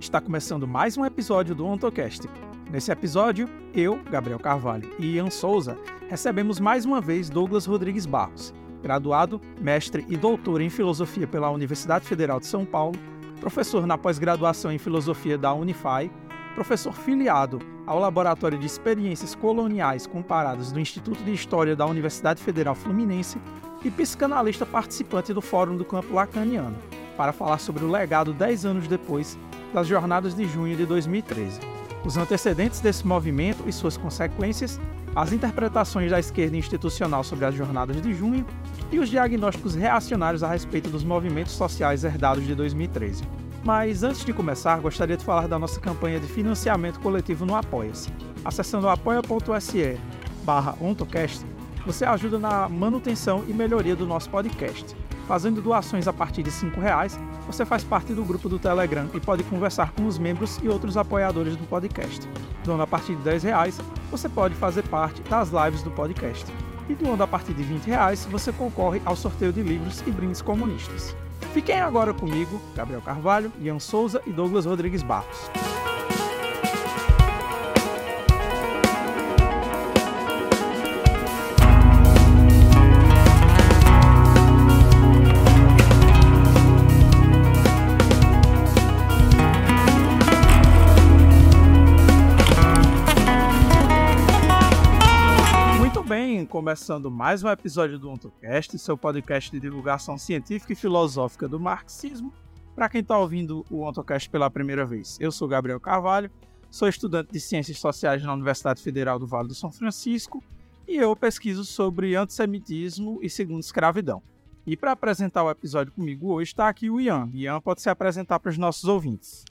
Está começando mais um episódio do OntoCast. Nesse episódio, eu, Gabriel Carvalho e Ian Souza recebemos mais uma vez Douglas Rodrigues Barros, graduado, mestre e doutor em filosofia pela Universidade Federal de São Paulo, professor na pós-graduação em filosofia da Unify, professor filiado ao Laboratório de Experiências Coloniais Comparadas do Instituto de História da Universidade Federal Fluminense e psicanalista participante do Fórum do Campo Lacaniano, para falar sobre o legado 10 anos depois das Jornadas de Junho de 2013. Os antecedentes desse movimento e suas consequências, as interpretações da esquerda institucional sobre as Jornadas de Junho e os diagnósticos reacionários a respeito dos movimentos sociais herdados de 2013. Mas antes de começar, gostaria de falar da nossa campanha de financiamento coletivo no Apoia-se. Acessando apoia.se barra ontocast, você ajuda na manutenção e melhoria do nosso podcast. Fazendo doações a partir de R$ reais, você faz parte do grupo do Telegram e pode conversar com os membros e outros apoiadores do podcast. Doando a partir de R$ reais, você pode fazer parte das lives do podcast. E doando a partir de R$ reais, você concorre ao sorteio de livros e brindes comunistas. Fiquem agora comigo, Gabriel Carvalho, Ian Souza e Douglas Rodrigues Barros. Começando mais um episódio do OntoCast, seu podcast de divulgação científica e filosófica do marxismo. Para quem está ouvindo o OntoCast pela primeira vez, eu sou Gabriel Carvalho, sou estudante de Ciências Sociais na Universidade Federal do Vale do São Francisco e eu pesquiso sobre antissemitismo e segunda escravidão. E para apresentar o episódio comigo hoje está aqui o Ian. Ian pode se apresentar para os nossos ouvintes.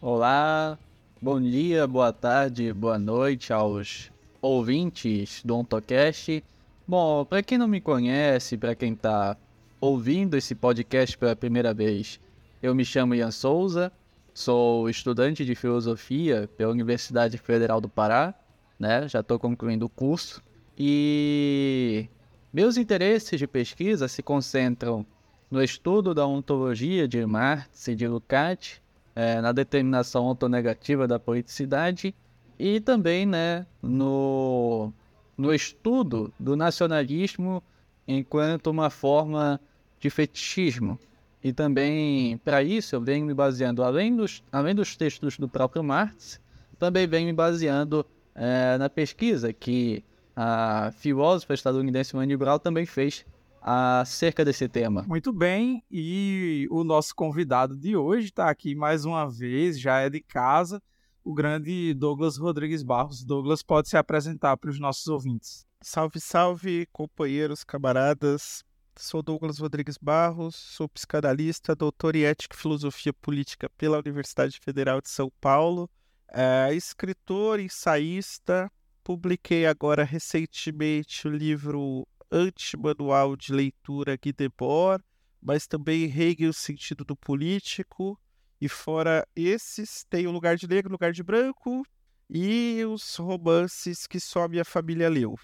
Olá, bom dia, boa tarde, boa noite aos ouvintes do OntoCast. Bom, para quem não me conhece, para quem está ouvindo esse podcast pela primeira vez, eu me chamo Ian Souza, sou estudante de filosofia pela Universidade Federal do Pará, né? Já estou concluindo o curso e meus interesses de pesquisa se concentram no estudo da ontologia de Marx e de Lukács, é, na determinação ontonegativa da politicidade e também né, no, no estudo do nacionalismo enquanto uma forma de fetichismo. E também, para isso, eu venho me baseando, além dos, além dos textos do próprio Marx, também venho me baseando é, na pesquisa que a filósofa estadunidense Manny Brown também fez acerca desse tema. Muito bem, e o nosso convidado de hoje está aqui mais uma vez, já é de casa, o grande Douglas Rodrigues Barros. Douglas pode se apresentar para os nossos ouvintes. Salve, salve, companheiros, camaradas. Sou Douglas Rodrigues Barros, sou psicanalista, doutor em ética e filosofia política pela Universidade Federal de São Paulo, é, escritor, ensaísta. Publiquei agora recentemente o livro Antimanual de Leitura Guy Debord, mas também Hegel, o Sentido do Político, e fora esses, tem o Lugar de Negro, Lugar de Branco e os romances que só a minha família leu.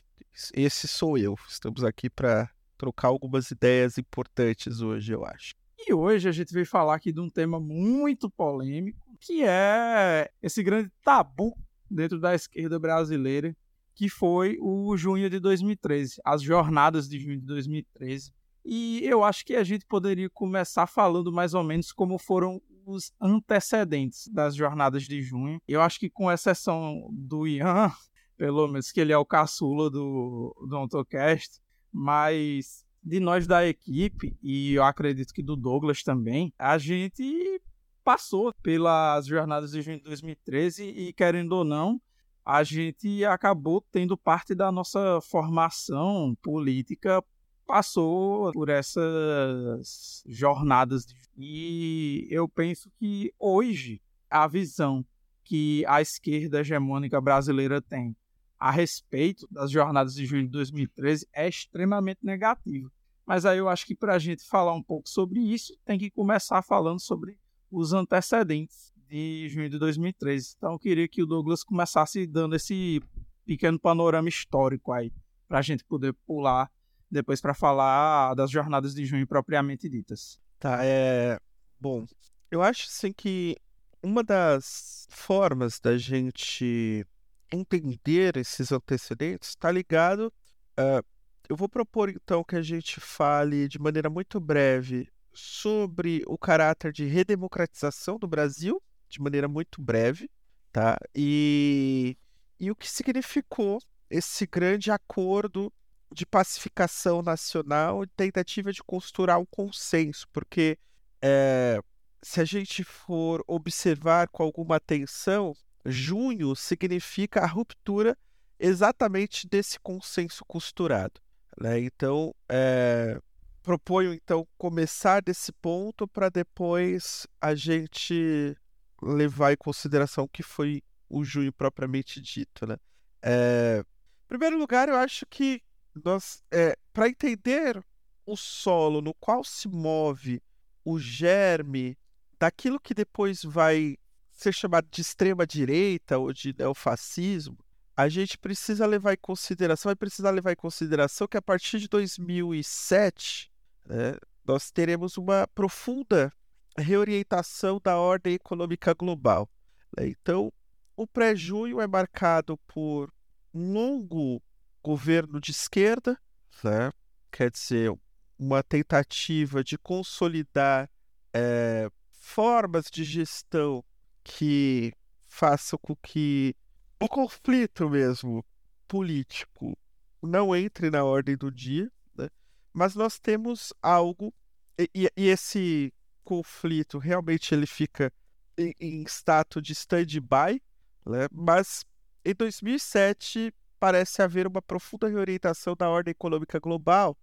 Esse sou eu. Estamos aqui para trocar algumas ideias importantes hoje, eu acho. E hoje a gente veio falar aqui de um tema muito polêmico, que é esse grande tabu dentro da esquerda brasileira, que foi o junho de 2013, as jornadas de junho de 2013. E eu acho que a gente poderia começar falando mais ou menos como foram os antecedentes das jornadas de junho. Eu acho que com exceção do Ian, pelo menos que ele é o caçula do, do AutoCast, mas de nós da equipe, e eu acredito que do Douglas também, a gente passou pelas jornadas de junho de 2013 e, querendo ou não, a gente acabou tendo parte da nossa formação política passou por essas jornadas e eu penso que hoje a visão que a esquerda hegemônica brasileira tem a respeito das jornadas de junho de 2013 é extremamente negativa. Mas aí eu acho que para a gente falar um pouco sobre isso, tem que começar falando sobre os antecedentes de junho de 2013. Então eu queria que o Douglas começasse dando esse pequeno panorama histórico aí, para a gente poder pular depois para falar das jornadas de junho propriamente ditas. Tá, é. Bom, eu acho assim que uma das formas da gente entender esses antecedentes está ligado. Uh, eu vou propor então que a gente fale de maneira muito breve sobre o caráter de redemocratização do Brasil, de maneira muito breve, tá? E, e o que significou esse grande acordo de pacificação nacional e tentativa de costurar um consenso, porque é, se a gente for observar com alguma atenção, junho significa a ruptura exatamente desse consenso costurado. Né? Então, é, proponho então começar desse ponto para depois a gente levar em consideração o que foi o junho propriamente dito. Né? É, em primeiro lugar, eu acho que nós, é, para entender o solo no qual se move o germe daquilo que depois vai ser chamado de extrema direita ou de neofascismo, a gente precisa levar em consideração, vai precisar levar em consideração que a partir de 2007 né, nós teremos uma profunda reorientação da ordem econômica global. Né? Então, o pré-junho é marcado por um longo governo de esquerda, né? quer dizer, uma tentativa de consolidar é, formas de gestão que façam com que o conflito mesmo político não entre na ordem do dia, né? mas nós temos algo e, e, esse conflito realmente ele fica em, em status de stand-by, né? mas em 2007 parece haver uma profunda reorientação da ordem econômica global,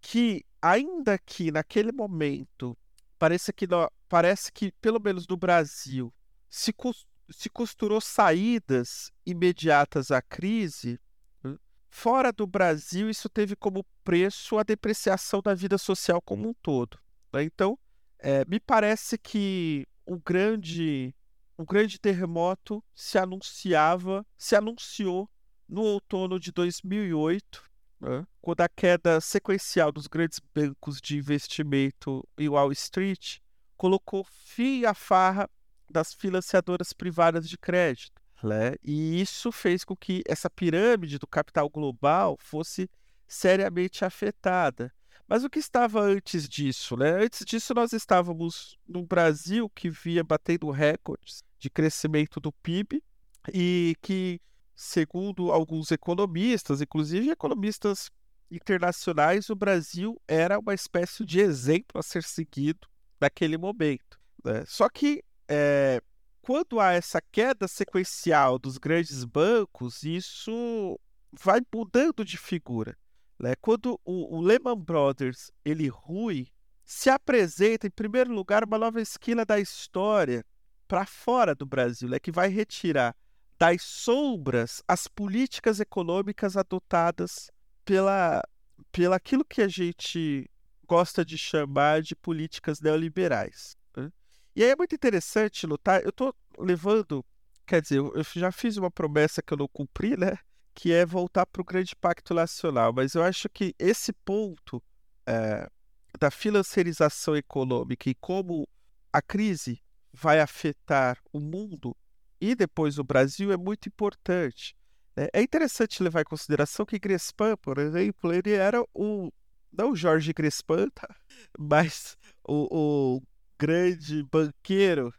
que ainda que naquele momento parece que, parece que pelo menos no Brasil se se costurou saídas imediatas à crise, fora do Brasil, isso teve como preço a depreciação da vida social como um todo. Né? Então, é, me parece que um grande, um grande terremoto se anunciava, se anunciou no outono de 2008, né? quando a queda sequencial dos grandes bancos de investimento em Wall Street colocou fim à farra das financiadoras privadas de crédito. Né? E isso fez com que essa pirâmide do capital global fosse seriamente afetada. Mas o que estava antes disso? Né? Antes disso, nós estávamos num Brasil que via batendo recordes de crescimento do PIB e que, segundo alguns economistas, inclusive economistas internacionais, o Brasil era uma espécie de exemplo a ser seguido naquele momento. Né? Só que é, quando há essa queda sequencial dos grandes bancos, isso vai mudando de figura. Né? Quando o, o Lehman Brothers ele rui, se apresenta em primeiro lugar uma nova esquina da história para fora do Brasil, né? que vai retirar das sombras as políticas econômicas adotadas pela, pela aquilo que a gente gosta de chamar de políticas neoliberais. E aí é muito interessante lutar. Eu tô levando, quer dizer, eu já fiz uma promessa que eu não cumpri, né? Que é voltar para o grande pacto nacional. Mas eu acho que esse ponto é, da financiarização econômica e como a crise vai afetar o mundo e depois o Brasil é muito importante. Né? É interessante levar em consideração que Grespan, por exemplo, ele era o não o Jorge Grespan, tá? mas o, o grande banqueiro,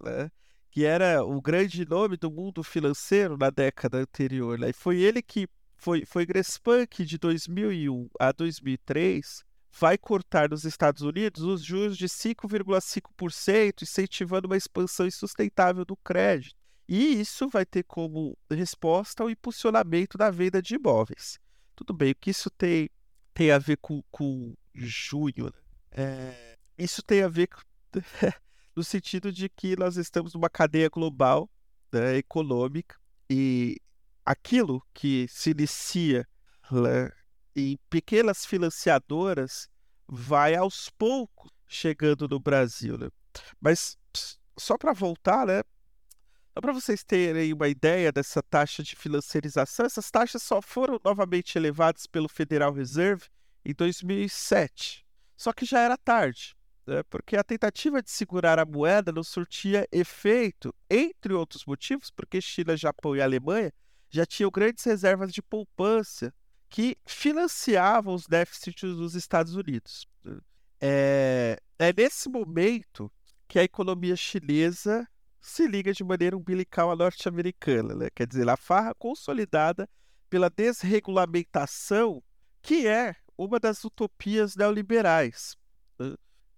né? que era o grande nome do mundo financeiro na década anterior. Né? E foi ele que foi, foi Grespan que de 2001 a 2003 vai cortar nos Estados Unidos os juros de 5,5%, incentivando uma expansão insustentável do crédito. E isso vai ter como resposta o impulsionamento da venda de imóveis. Tudo bem, o que isso tem, tem a ver com, com junho? Né? É, isso tem a ver no sentido de que nós estamos numa cadeia global né, econômica e aquilo que se inicia né, em pequenas financiadoras vai aos poucos chegando no Brasil. Né? Mas só para voltar, né? Para vocês terem uma ideia dessa taxa de financiarização, essas taxas só foram novamente elevadas pelo Federal Reserve em 2007. Só que já era tarde. né, porque a tentativa de segurar a moeda não surtia efeito, entre outros motivos, porque China, Japão e Alemanha já tinham grandes reservas de poupança que financiavam os déficits dos Estados Unidos. Né. É, é nesse momento que a economia chinesa se liga de maneira umbilical à norte-americana, né? quer dizer, a farra consolidada pela desregulamentação, que é uma das utopias neoliberais. Né?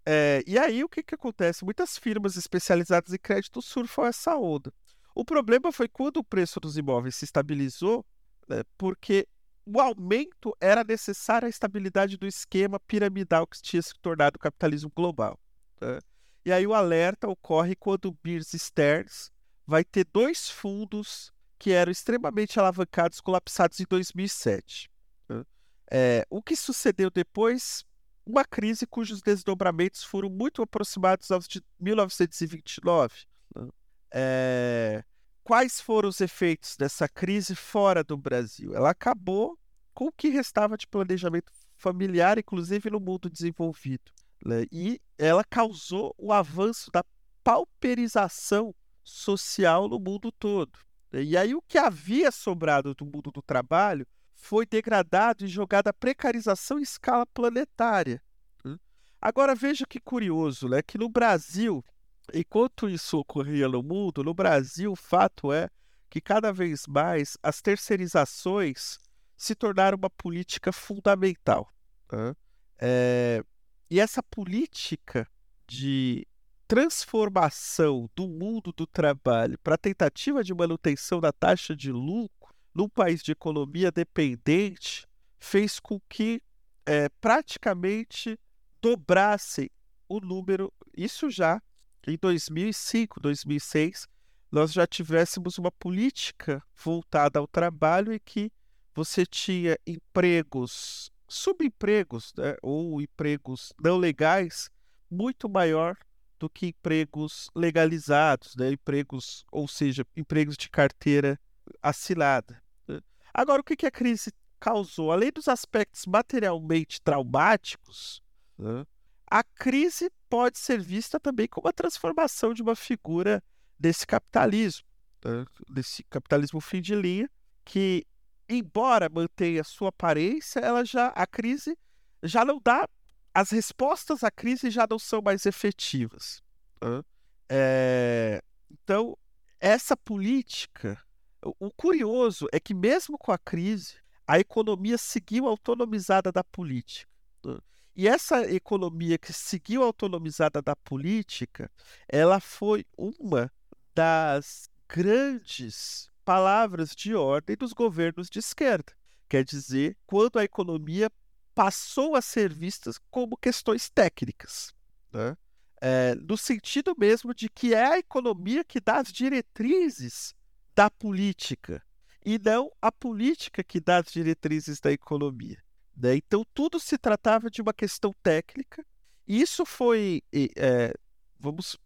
É, e aí o que, que acontece? Muitas firmas especializadas em crédito surfam essa onda. O problema foi quando o preço dos imóveis se estabilizou, né, porque o aumento era necessário à estabilidade do esquema piramidal que tinha se tornado o capitalismo global. Né? E aí o alerta ocorre quando o Bears Stearns vai ter dois fundos que eram extremamente alavancados colapsados em 2007. Né? É, o que sucedeu depois? Uma crise cujos desdobramentos foram muito aproximados aos de 1929. Né? É, quais foram os efeitos dessa crise fora do Brasil? Ela acabou com o que restava de planejamento familiar, inclusive no mundo desenvolvido. Né? E ela causou o avanço da pauperização social no mundo todo. Né? E aí o que havia sobrado do mundo do trabalho foi degradado e jogado à precarização em escala planetária. Né? Agora veja que curioso, né? Que no Brasil, enquanto isso ocorria no mundo, no Brasil o fato é que cada vez mais as terceirizações se tornaram uma política fundamental. Né? É, e essa política de transformação do mundo do trabalho para a tentativa de manutenção da taxa de lucro num país de economia dependente fez com que é, praticamente dobrasse o número, isso já em 2005, 2006, nós já tivéssemos uma política voltada ao trabalho e que você tinha empregos subempregos né, ou empregos não legais muito maior do que empregos legalizados, né, empregos, ou seja, empregos de carteira assinada. Né. Agora, o que, que a crise causou? Além dos aspectos materialmente traumáticos, né, a crise pode ser vista também como a transformação de uma figura desse capitalismo, né, desse capitalismo fim de linha, que embora mantenha sua aparência, ela já a crise já não dá as respostas à crise já não são mais efetivas. Né? É, então essa política, o curioso é que mesmo com a crise, a economia seguiu autonomizada da política. Né? E essa economia que seguiu autonomizada da política, ela foi uma das grandes palavras de ordem dos governos de esquerda. Quer dizer, quando a economia passou a ser vista como questões técnicas. Né? É, no sentido mesmo de que é a economia que dá as diretrizes da política e não a política que dá as diretrizes da economia. Né? Então, tudo se tratava de uma questão técnica, e isso foi, é, vamos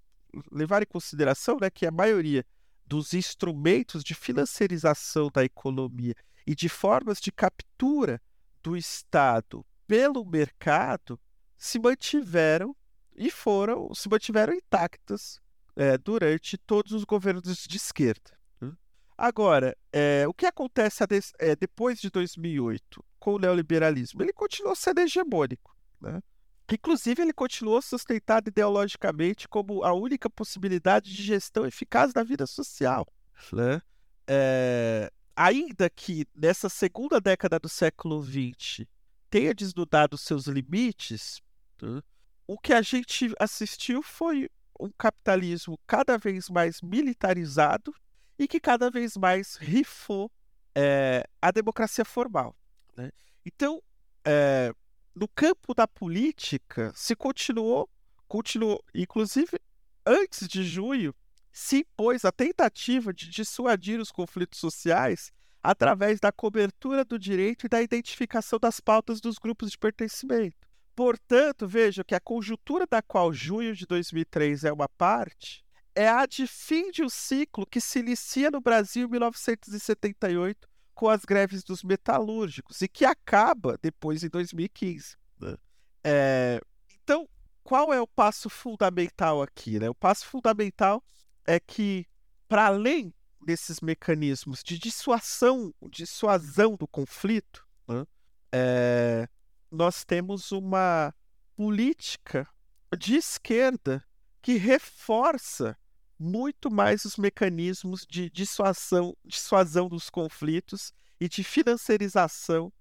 levar em consideração né, que a maioria dos instrumentos de financiarização da economia e de formas de captura do Estado pelo mercado se mantiveram e foram se mantiveram intactas é, durante todos os governos de esquerda. Né? Agora, é, o que acontece é, depois de 2008 com o neoliberalismo? Ele continuou sendo hegemônico. Né? Inclusive, ele continuou sustentado ideologicamente como a única possibilidade de gestão eficaz da vida social. Né? É... Ainda que nessa segunda década do século XX tenha desnudado seus limites, né? o que a gente assistiu foi um capitalismo cada vez mais militarizado e que cada vez mais rifou é, a democracia formal. Né? Então, é, no campo da política, se continuou, continuou, inclusive antes de junho, se impôs a tentativa de dissuadir os conflitos sociais através da cobertura do direito e da identificação das pautas dos grupos de pertencimento. Portanto, veja que a conjuntura da qual junho de 2003 é uma parte é a de fim de um ciclo que se inicia no Brasil em 1978 com as greves dos metalúrgicos e que acaba depois em 2015. Né? É, então, qual é o passo fundamental aqui? Né? O passo fundamental é que, para além desses mecanismos de dissuasão, dissuasão do conflito, né, é, nós temos uma política de esquerda que reforça muito mais os mecanismos de dissuasão, dissuasão dos conflitos e de financiarização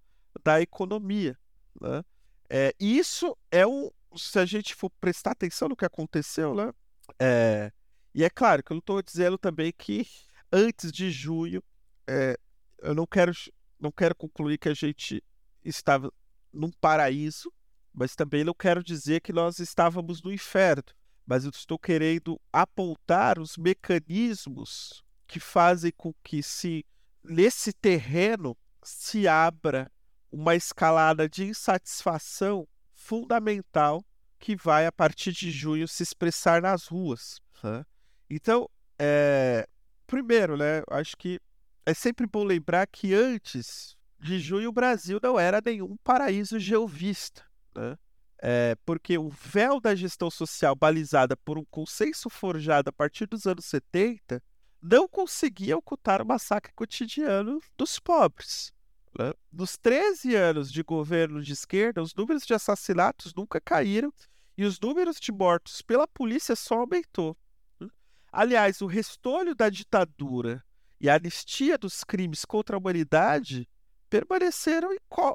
da economia. Né? É, isso é um. Se a gente for prestar atenção no que aconteceu, né? É, e é claro que eu não estou dizendo também que antes de junho, é, eu não quero, não quero concluir que a gente estava num paraíso, mas também não quero dizer que nós estávamos no inferno. Mas eu estou querendo apontar os mecanismos que fazem com que se nesse terreno se abra uma escalada de insatisfação fundamental que vai, a partir de junho, se expressar nas ruas. Então, é... primeiro, né, acho que é sempre bom lembrar que antes de junho o Brasil não era nenhum paraíso geovista. Né? É, porque o véu da gestão social balizada por um consenso forjado a partir dos anos 70 não conseguia ocultar o massacre cotidiano dos pobres. Né? Nos 13 anos de governo de esquerda, os números de assassinatos nunca caíram e os números de mortos pela polícia só aumentou. Né? Aliás, o restolho da ditadura e a anistia dos crimes contra a humanidade permaneceram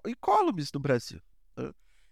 incólumes no Brasil.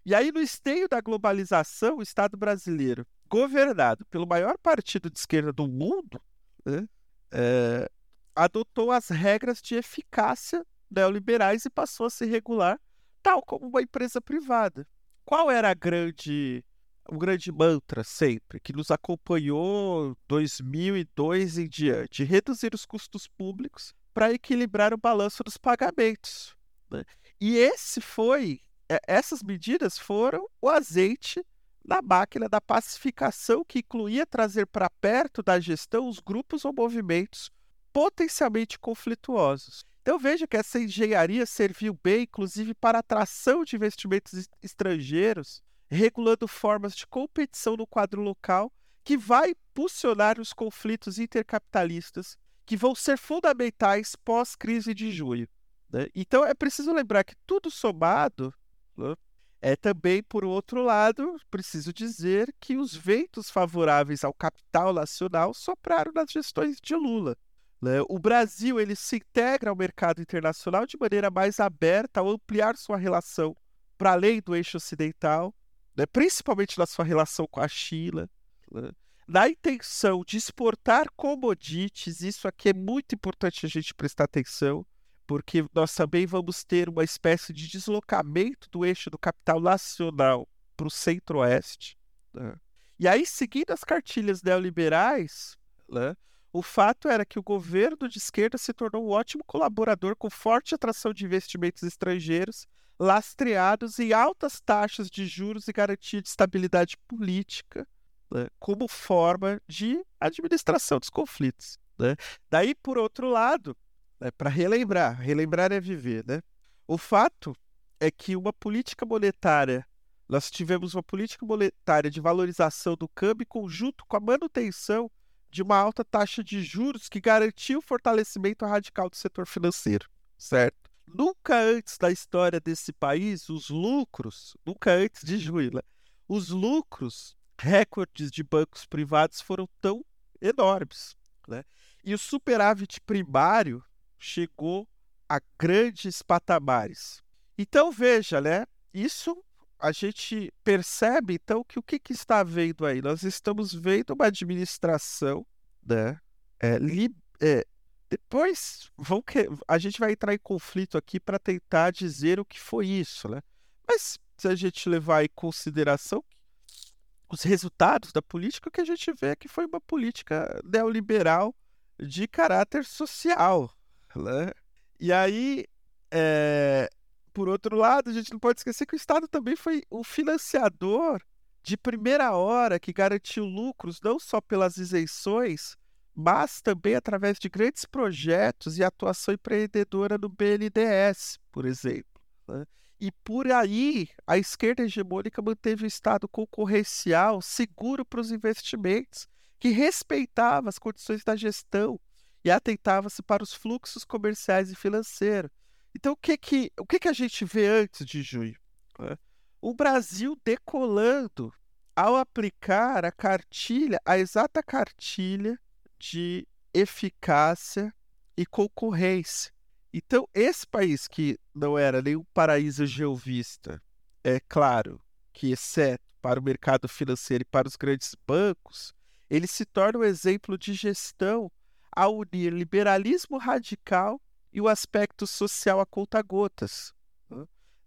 E aí, no esteio da globalização, o Estado brasileiro, governado pelo maior partido de esquerda do mundo, né, é, adotou as regras de eficácia neoliberais e passou a se regular tal como uma empresa privada. Qual era a grande o grande mantra sempre que nos acompanhou 2002 em diante, reduzir os custos públicos para equilibrar o balanço dos pagamentos. Né? E esse foi, essas medidas foram o azeite na máquina da pacificação que incluía trazer para perto da gestão os grupos ou movimentos potencialmente conflituosos. Então veja que essa engenharia serviu bem, inclusive, para atração de investimentos estrangeiros, regulando formas de competição no quadro local, que vai impulsionar os conflitos intercapitalistas que vão ser fundamentais pós-crise de junho. Né? Então é preciso lembrar que tudo somado né, é também, por outro lado, preciso dizer que os ventos favoráveis ao capital nacional sopraram nas gestões de Lula. Né? O Brasil ele se integra ao mercado internacional de maneira mais aberta ao ampliar sua relação para além do eixo ocidental, né? principalmente na sua relação com a China, né? na intenção de exportar commodities. Isso aqui é muito importante a gente prestar atenção, porque nós também vamos ter uma espécie de deslocamento do eixo do capital nacional para o centro-oeste. Né? E aí, seguindo as cartilhas neoliberais, né? O fato era que o governo de esquerda se tornou um ótimo colaborador com forte atração de investimentos estrangeiros, lastreados em altas taxas de juros e garantia de estabilidade política, né, como forma de administração dos conflitos. Né? Daí, por outro lado, né, para relembrar, relembrar é viver, né? o fato é que uma política monetária, nós tivemos uma política monetária de valorização do câmbio conjunto com a manutenção de uma alta taxa de juros que garantiu o fortalecimento radical do setor financeiro, certo? Nunca antes da história desse país, os lucros, nunca antes de junho, né? os lucros recordes de bancos privados foram tão enormes. Né? E o superávit primário chegou a grandes patamares. Então veja, né? Isso a gente percebe então que o que, que está havendo aí? Nós estamos vendo uma administração, né? É, li, é, depois vão que, a gente vai entrar em conflito aqui para tentar dizer o que foi isso, né? Mas se a gente levar em consideração os resultados da política, o que a gente vê é que foi uma política neoliberal de caráter social, né? E aí, é, por outro lado, a gente não pode esquecer que o Estado também foi o financiador de primeira hora que garantiu lucros não só pelas isenções, mas também através de grandes projetos e atuação empreendedora no BNDES, por exemplo. Né? E por aí, a esquerda hegemônica manteve o Estado concorrencial seguro para os investimentos, que respeitava as condições da gestão e atentava-se para os fluxos comerciais e financeiros. Então, o que, que, o que, que a gente vê antes de junho? O Brasil decolando ao aplicar a cartilha, a exata cartilha de eficácia e concorrência. Então, esse país que não era nenhum paraíso geovista, é claro que, exceto para o mercado financeiro e para os grandes bancos, ele se torna um exemplo de gestão a unir liberalismo radical e o aspecto social a conta-gotas.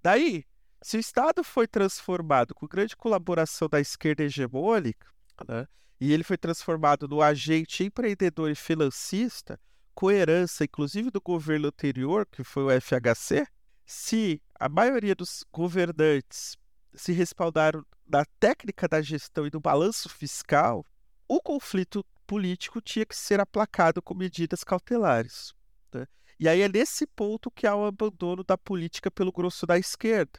Daí, se o Estado foi transformado com grande colaboração da esquerda hegemônica, né, e ele foi transformado no agente empreendedor e financista, com herança, inclusive do governo anterior, que foi o FHC, se a maioria dos governantes se respaldaram na técnica da gestão e do balanço fiscal, o conflito político tinha que ser aplacado com medidas cautelares. Né? E aí é nesse ponto que há o abandono da política pelo grosso da esquerda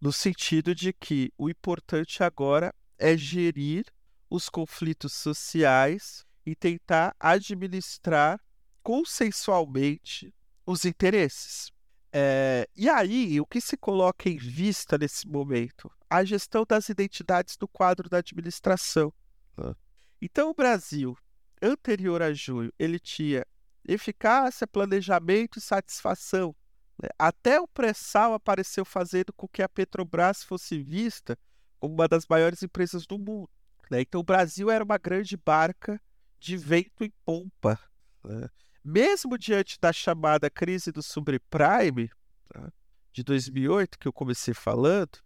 no sentido de que o importante agora é gerir os conflitos sociais e tentar administrar consensualmente os interesses. É, e aí, o que se coloca em vista nesse momento? A gestão das identidades do quadro da administração. Então, o Brasil, anterior a junho, ele tinha eficácia, planejamento e satisfação né? Até o pré-sal apareceu fazendo com que a Petrobras fosse vista como uma das maiores empresas do mundo. Né? Então, o Brasil era uma grande barca de vento em pompa. Né? Mesmo diante da chamada crise do subprime de 2008, que eu comecei falando?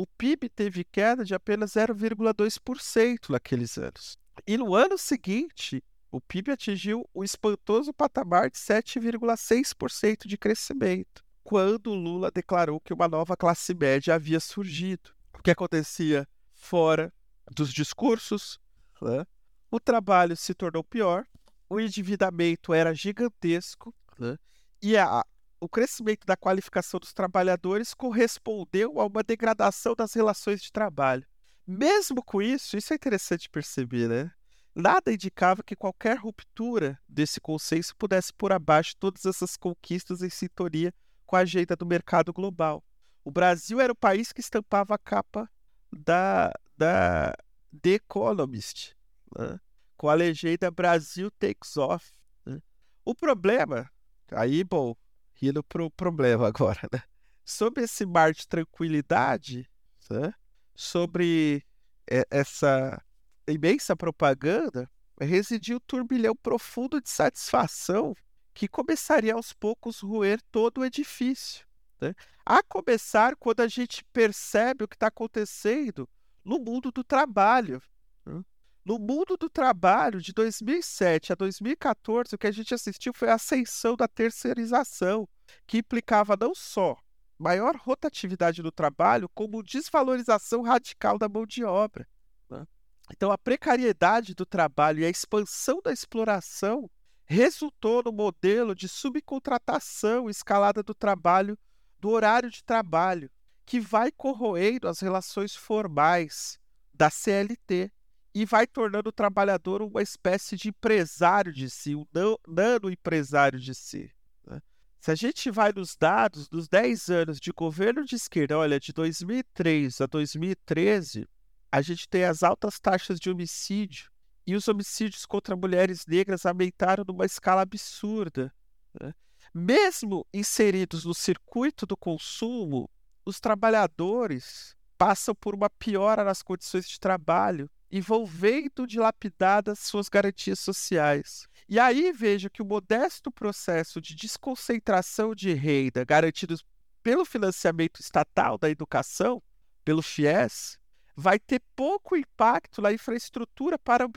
O PIB teve queda de apenas 0,2% naqueles anos. E no ano seguinte, o PIB atingiu o espantoso patamar de 7,6% de crescimento, quando Lula declarou que uma nova classe média havia surgido. O que acontecia fora dos discursos? Né? O trabalho se tornou pior, o endividamento era gigantesco né? e a, o crescimento da qualificação dos trabalhadores correspondeu a uma degradação das relações de trabalho. Mesmo com isso, isso é interessante perceber, né? Nada indicava que qualquer ruptura desse consenso pudesse pôr abaixo todas essas conquistas em sintonia com a agenda do mercado global. O Brasil era o país que estampava a capa da, da The Economist, né? com a legenda Brasil takes off. Né? O problema, aí, bom, indo para o problema agora, né? sobre esse mar de tranquilidade, né? sobre essa imensa propaganda, residia o turbilhão profundo de satisfação que começaria aos poucos roer todo o edifício. Né? A começar quando a gente percebe o que está acontecendo no mundo do trabalho. Né? No mundo do trabalho, de 2007 a 2014, o que a gente assistiu foi a ascensão da terceirização, que implicava não só maior rotatividade do trabalho, como desvalorização radical da mão de obra. Então, a precariedade do trabalho e a expansão da exploração resultou no modelo de subcontratação escalada do trabalho, do horário de trabalho, que vai corroendo as relações formais da CLT e vai tornando o trabalhador uma espécie de empresário de si, um nano empresário de si. Né? Se a gente vai nos dados dos 10 anos de governo de esquerda, olha, de 2003 a 2013, a gente tem as altas taxas de homicídio e os homicídios contra mulheres negras aumentaram numa escala absurda. Né? Mesmo inseridos no circuito do consumo, os trabalhadores passam por uma piora nas condições de trabalho e vão vendo dilapidadas suas garantias sociais. E aí vejo que o modesto processo de desconcentração de renda garantido pelo financiamento estatal da educação, pelo FIES, vai ter pouco impacto na infraestrutura para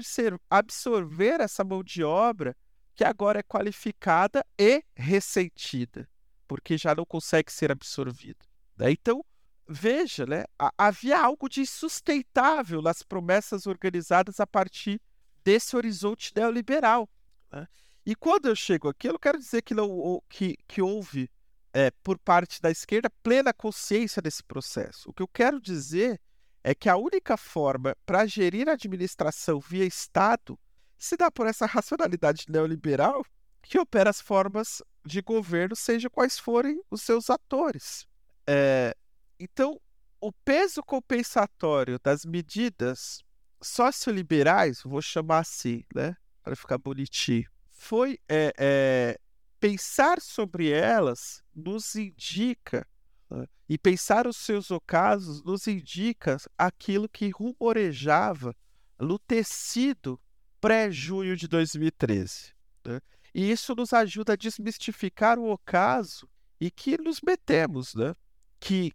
absorver essa mão de obra que agora é qualificada e ressentida, porque já não consegue ser absorvida. Né? Então, veja, né, havia algo de insustentável nas promessas organizadas a partir desse horizonte neoliberal. Né? E quando eu chego aqui, eu não quero dizer que, não, que, que houve é, por parte da esquerda plena consciência desse processo. O que eu quero dizer é que a única forma para gerir a administração via Estado se dá por essa racionalidade neoliberal que opera as formas de governo, seja quais forem os seus atores. É, então, o peso compensatório das medidas socioliberais, vou chamar assim, né, para ficar bonitinho, foi é, é, pensar sobre elas nos indica né, e pensar os seus ocasos nos indica aquilo que rumorejava no tecido pré-junho de 2013. Né? E isso nos ajuda a desmistificar o ocaso e que nos metemos, né? que,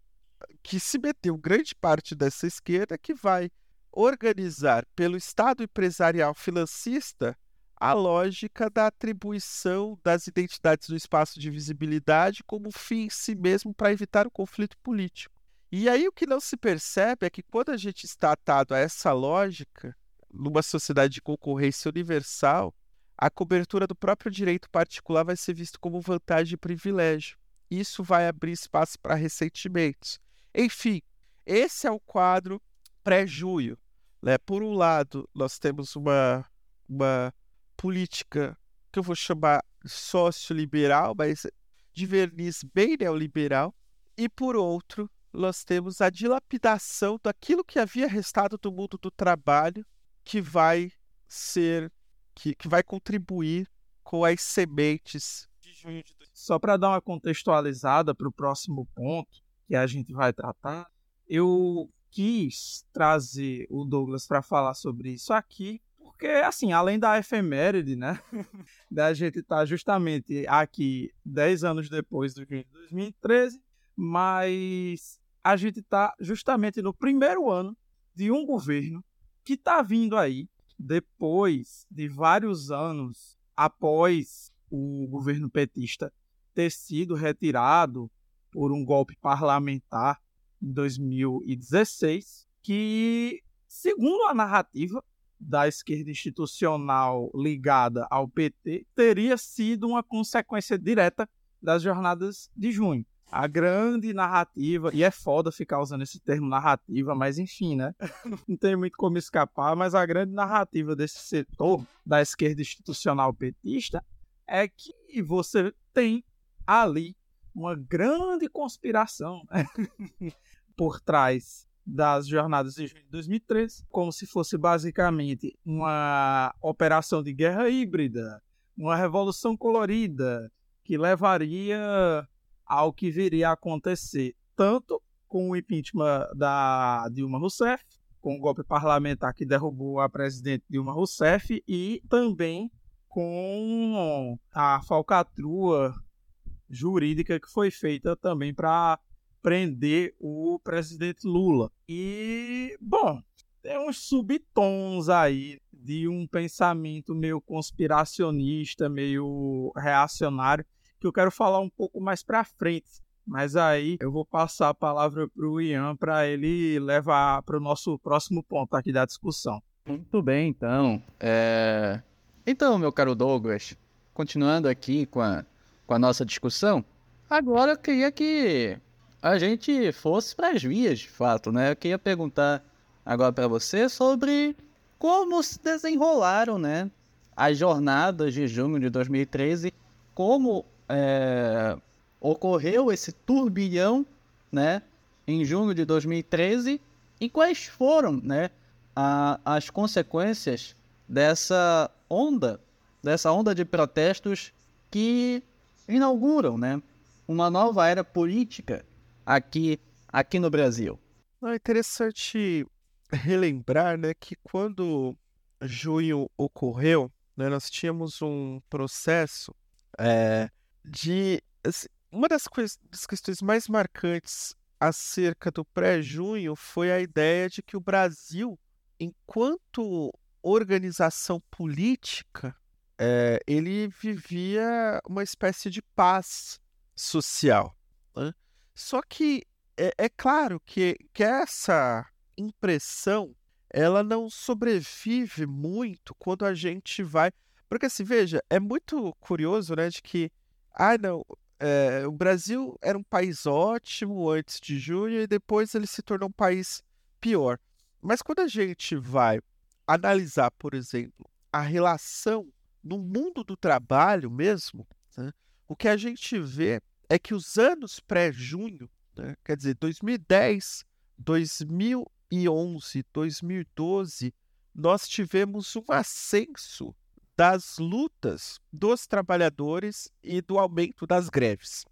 que se meteu grande parte dessa esquerda que vai organizar pelo Estado empresarial financista a lógica da atribuição das identidades do espaço de visibilidade como fim em si mesmo para evitar o conflito político. E aí o que não se percebe é que quando a gente está atado a essa lógica, numa sociedade de concorrência universal, a cobertura do próprio direito particular vai ser vista como vantagem e privilégio. Isso vai abrir espaço para ressentimentos. Enfim, esse é o quadro pré-junho. Né? Por um lado, nós temos uma, uma política que eu vou chamar socioliberal, mas de verniz bem neoliberal, e por outro, nós temos a dilapidação daquilo que havia restado do mundo do trabalho, que vai ser, que, que vai contribuir com as sementes Só para dar uma contextualizada para o próximo ponto que a gente vai tratar, eu quis trazer o Douglas para falar sobre isso aqui, porque, assim, além da efeméride, né, da gente estar tá justamente aqui 10 anos depois do de 2013, mas a gente está justamente no primeiro ano de um governo que está vindo aí depois de vários anos após o governo petista ter sido retirado por um golpe parlamentar em 2016, que, segundo a narrativa da esquerda institucional ligada ao PT, teria sido uma consequência direta das jornadas de junho. A grande narrativa, e é foda ficar usando esse termo narrativa, mas enfim, né? Não tem muito como escapar, mas a grande narrativa desse setor da esquerda institucional petista é que você tem ali uma grande conspiração por trás das jornadas de junho de 2013, como se fosse basicamente uma operação de guerra híbrida, uma revolução colorida que levaria ao que viria a acontecer tanto com o impeachment da Dilma Rousseff, com o golpe parlamentar que derrubou a presidente Dilma Rousseff e também com a falcatrua jurídica que foi feita também para prender o presidente Lula. E, bom, tem uns subtons aí de um pensamento meio conspiracionista, meio reacionário, que eu quero falar um pouco mais para frente. Mas aí eu vou passar a palavra para o Ian para ele levar para o nosso próximo ponto aqui da discussão. Muito bem, então. É... Então, meu caro Douglas, continuando aqui com a, com a nossa discussão, agora eu queria que a gente fosse para as vias, de fato, né? Eu queria perguntar agora para você sobre como se desenrolaram, né? As jornadas de junho de 2013, como é, ocorreu esse turbilhão, né? Em junho de 2013 e quais foram, né? A, as consequências dessa onda, dessa onda de protestos que inauguram, né? Uma nova era política aqui, aqui no Brasil. É interessante relembrar né, que quando junho ocorreu, né, nós tínhamos um processo é, de. Assim, uma das, das questões mais marcantes acerca do pré-junho foi a ideia de que o Brasil, enquanto organização política, é, ele vivia uma espécie de paz social. Né? Só que é, é claro que, que essa impressão ela não sobrevive muito quando a gente vai. Porque assim, veja, é muito curioso, né, de que, ah, não, é, o Brasil era um país ótimo antes de junho e depois ele se tornou um país pior. Mas quando a gente vai analisar, por exemplo, a relação no mundo do trabalho mesmo, né, o que a gente vê é que os anos pré-junho, né, quer dizer, 2010, 2011, 2012, nós tivemos um ascenso das lutas dos trabalhadores e do aumento das greves.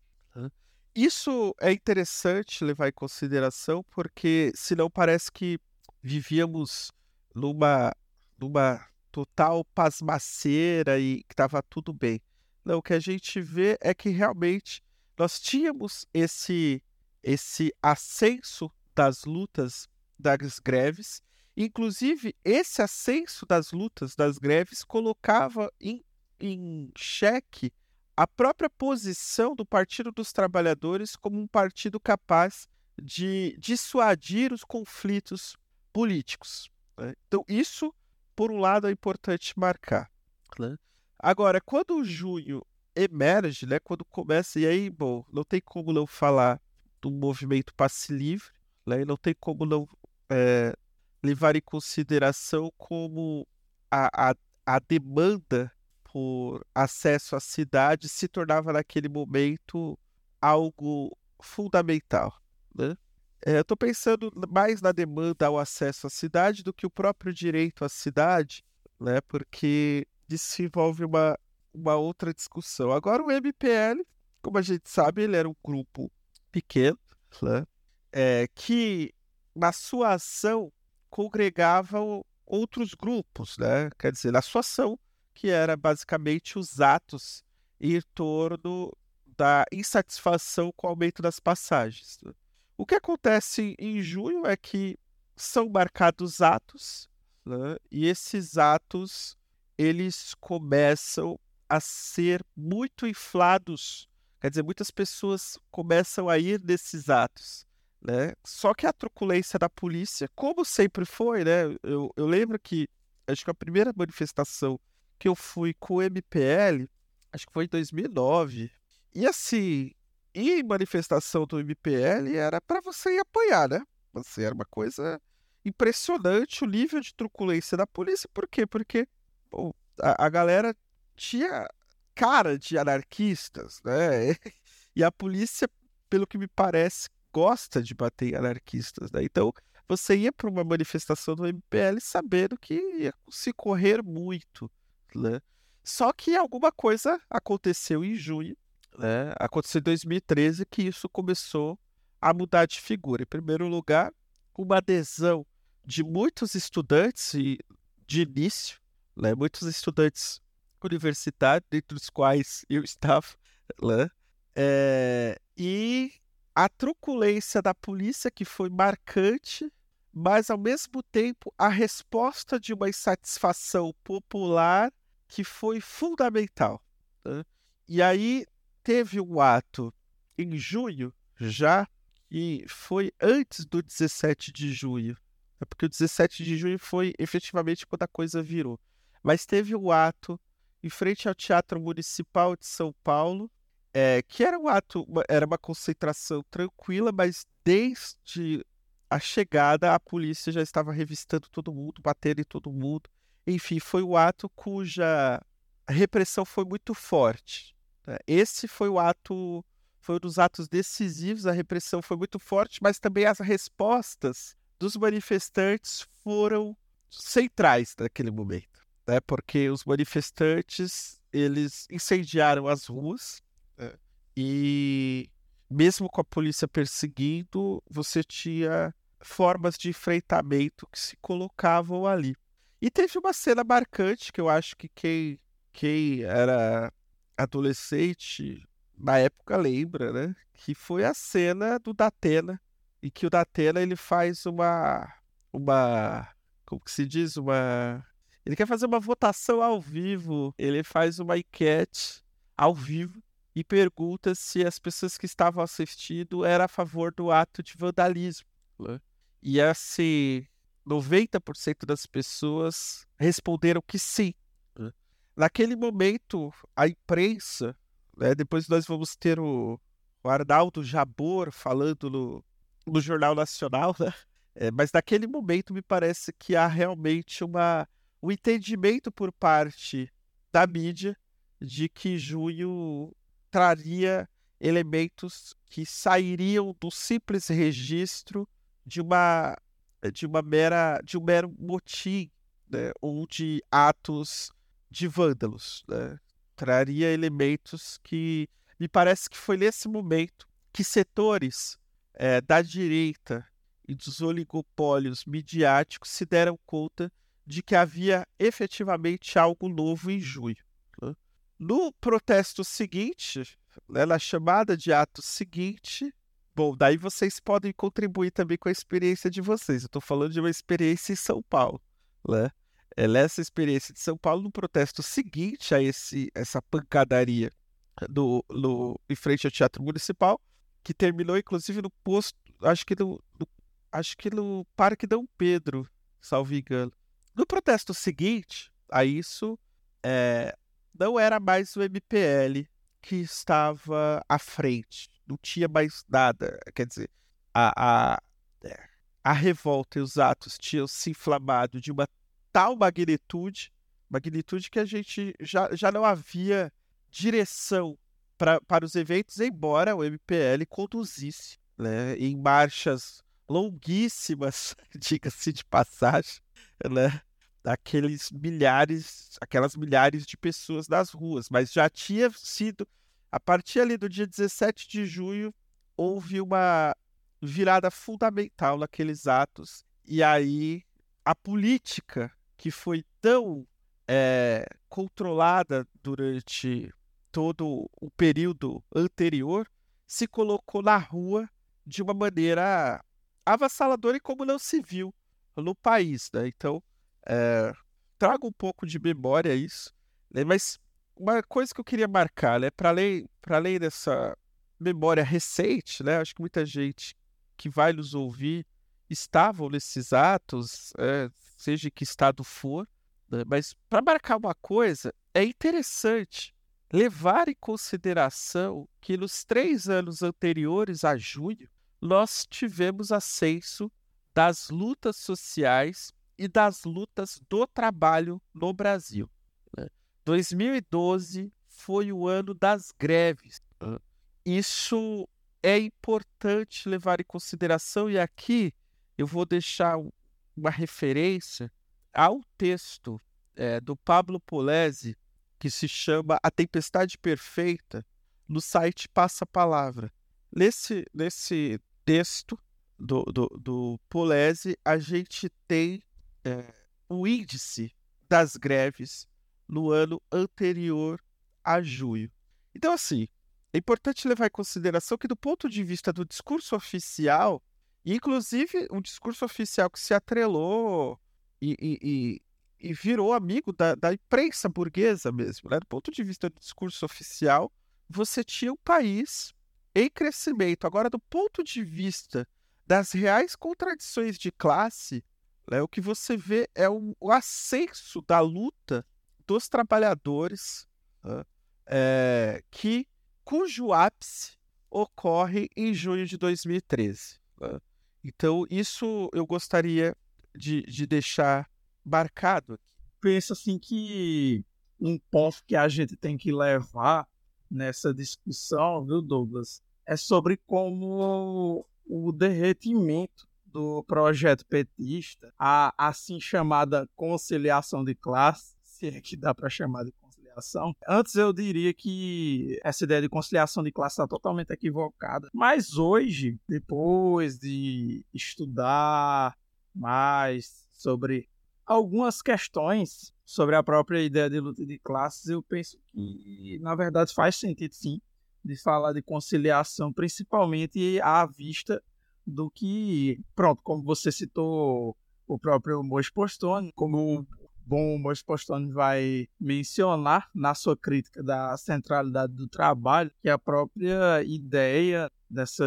Isso é interessante levar em consideração, porque senão parece que vivíamos numa, numa total pasmaceira e que estava tudo bem. Não, o que a gente vê é que realmente nós tínhamos esse, esse ascenso das lutas das greves Inclusive, esse ascenso das lutas, das greves, colocava em, em xeque a própria posição do Partido dos Trabalhadores como um partido capaz de dissuadir os conflitos políticos. Né? Então, isso, por um lado, é importante marcar. Né? Agora, quando o junho emerge, né, quando começa, e aí, bom, não tem como não falar do movimento passe livre, né, não tem como não é, levar em consideração como a, a, a demanda por acesso à cidade se tornava naquele momento algo fundamental. Né? É, eu estou pensando mais na demanda ao acesso à cidade do que o próprio direito à cidade, né? porque isso envolve uma, uma outra discussão. Agora, o MPL, como a gente sabe, ele era um grupo pequeno, né? é, que na sua ação congregavam outros grupos, né? Quer dizer, na sua ação, que era basicamente os atos em torno da insatisfação com o aumento das passagens. Né? O que acontece em junho é que são marcados atos, né? e esses atos eles começam a ser muito inflados. Quer dizer, muitas pessoas começam a ir nesses atos. Né? Só que a truculência da polícia, como sempre foi, né? Eu, eu lembro que acho que a primeira manifestação que eu fui com o MPL, acho que foi em 2009. E assim, em manifestação do MPL era para você ir apoiar, né? Assim, era uma coisa impressionante o nível de truculência da polícia. Por quê? Porque bom, a, a galera tinha cara de anarquistas, né? E a polícia, pelo que me parece, gosta de bater em anarquistas. Né? Então, você ia para uma manifestação do MPL sabendo que ia se correr muito. Né? Só que alguma coisa aconteceu em junho, né? aconteceu em 2013, que isso começou a mudar de figura. Em primeiro lugar, uma adesão de muitos estudantes de início, né? muitos estudantes universitários, dentre os quais eu estava, né? É, e a truculência da polícia que foi marcante, mas ao mesmo tempo a resposta de uma insatisfação popular que foi fundamental. Né? E aí teve um ato em junho já e foi antes do 17 de junho. É porque o 17 de junho foi efetivamente quando a coisa virou. Mas teve um ato em frente ao Teatro Municipal de São Paulo, é, que era um ato, era uma concentração tranquila, mas desde a chegada a polícia já estava revistando todo mundo, batendo em todo mundo. Enfim, foi um ato cuja repressão foi muito forte. Né? Esse foi o ato, foi um dos atos decisivos, a repressão foi muito forte, mas também as respostas dos manifestantes foram centrais naquele momento, né? Porque os manifestantes eles incendiaram as ruas, é. E mesmo com a polícia perseguindo, você tinha formas de enfrentamento que se colocavam ali. E teve uma cena marcante que eu acho que quem, quem era adolescente na época lembra, né? Que foi a cena do Datena, e que o Datena ele faz uma uma como que se diz, uma ele quer fazer uma votação ao vivo, ele faz uma enquete ao vivo e pergunta se as pessoas que estavam assistindo eram a favor do ato de vandalismo. Né? E assim, 90% das pessoas responderam que sim. Naquele momento, a imprensa Né? Depois nós vamos ter o, o Arnaldo Jabor falando no, no Jornal Nacional, né? É, mas naquele momento me parece que há realmente uma, um entendimento por parte da mídia de que junho traria elementos que sairiam do simples registro de uma de uma mera de um mero motim né, ou de atos de vândalos né? traria elementos que me parece que foi nesse momento que setores é, da direita e dos oligopólios midiáticos se deram conta de que havia efetivamente algo novo em junho. Né? No protesto seguinte, né, na chamada de ato seguinte, bom, daí vocês podem contribuir também com a experiência de vocês. Eu estou falando de uma experiência em São Paulo. Né? É nessa experiência de São Paulo, no protesto seguinte a esse, essa pancadaria do, no, em frente ao Teatro Municipal, que terminou inclusive no posto, acho que no, no acho que no Parque Dom Pedro, salvo engano. No protesto seguinte a isso, é, não era mais o MPL que estava à frente, não tinha mais nada. Quer dizer, a, a, é, a revolta e os atos tinham se inflamado de uma tal magnitude, magnitude que a gente já, já não havia direção pra, para os eventos, embora o MPL conduzisse né, em marchas longuíssimas, diga-se de passagem, né, daqueles milhares, aquelas milhares de pessoas nas ruas, mas já tinha sido a partir ali do dia 17 de junho houve uma virada fundamental naqueles atos. E aí a política que foi tão é, controlada durante todo o período anterior, se colocou na rua de uma maneira avassaladora e como não se viu no país. Né? Então, é, trago um pouco de memória isso, né? mas uma coisa que eu queria marcar, né? para além, além dessa memória recente, né? acho que muita gente que vai nos ouvir estavam nesses atos, é, seja que estado for, né? mas para marcar uma coisa, é interessante levar em consideração que nos três anos anteriores a junho, nós tivemos acesso das lutas sociais e das lutas do trabalho no Brasil. Né? 2012 foi o ano das greves. Isso é importante levar em consideração, e aqui eu vou deixar uma referência ao texto é, do Pablo Polese, que se chama A Tempestade Perfeita, no site Passa Palavra. Nesse, nesse texto do, do, do Polese, a gente tem é, o índice das greves no ano anterior a junho. Então, assim, é importante levar em consideração que, do ponto de vista do discurso oficial, inclusive um discurso oficial que se atrelou e, e, e virou amigo da, da imprensa burguesa mesmo. Né? Do ponto de vista do discurso oficial, você tinha um país em crescimento. Agora, do ponto de vista das reais contradições de classe, né, o que você vê é o ascenso da luta dos trabalhadores, né, é, que cujo ápice ocorre em junho de 2013. Né? Então, isso eu gostaria de, de deixar marcado aqui. Penso assim que um ponto que a gente tem que levar nessa discussão, viu, Douglas, é sobre como o derretimento do projeto petista, a assim chamada conciliação de classe, se é que dá para chamar de conciliação. Antes eu diria que essa ideia de conciliação de classe está totalmente equivocada, mas hoje, depois de estudar mais sobre algumas questões sobre a própria ideia de luta de classes, eu penso que, na verdade, faz sentido sim de falar de conciliação, principalmente à vista do que, pronto, como você citou o próprio Mois Postone, como o bom Mois Postone vai mencionar na sua crítica da centralidade do trabalho, que é a própria ideia dessa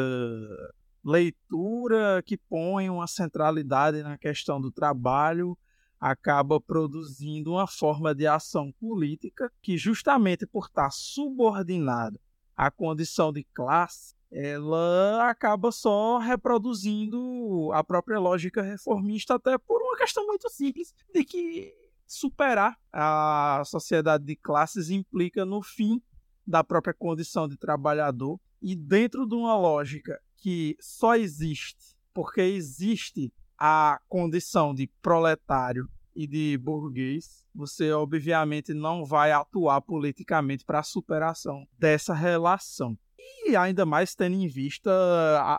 leitura que põe uma centralidade na questão do trabalho acaba produzindo uma forma de ação política que, justamente por estar subordinada à condição de classe, ela acaba só reproduzindo a própria lógica reformista, até por uma questão muito simples de que superar a sociedade de classes implica no fim da própria condição de trabalhador e dentro de uma lógica que só existe porque existe a condição de proletário e de burguês, você obviamente não vai atuar politicamente para a superação dessa relação. E ainda mais tendo em vista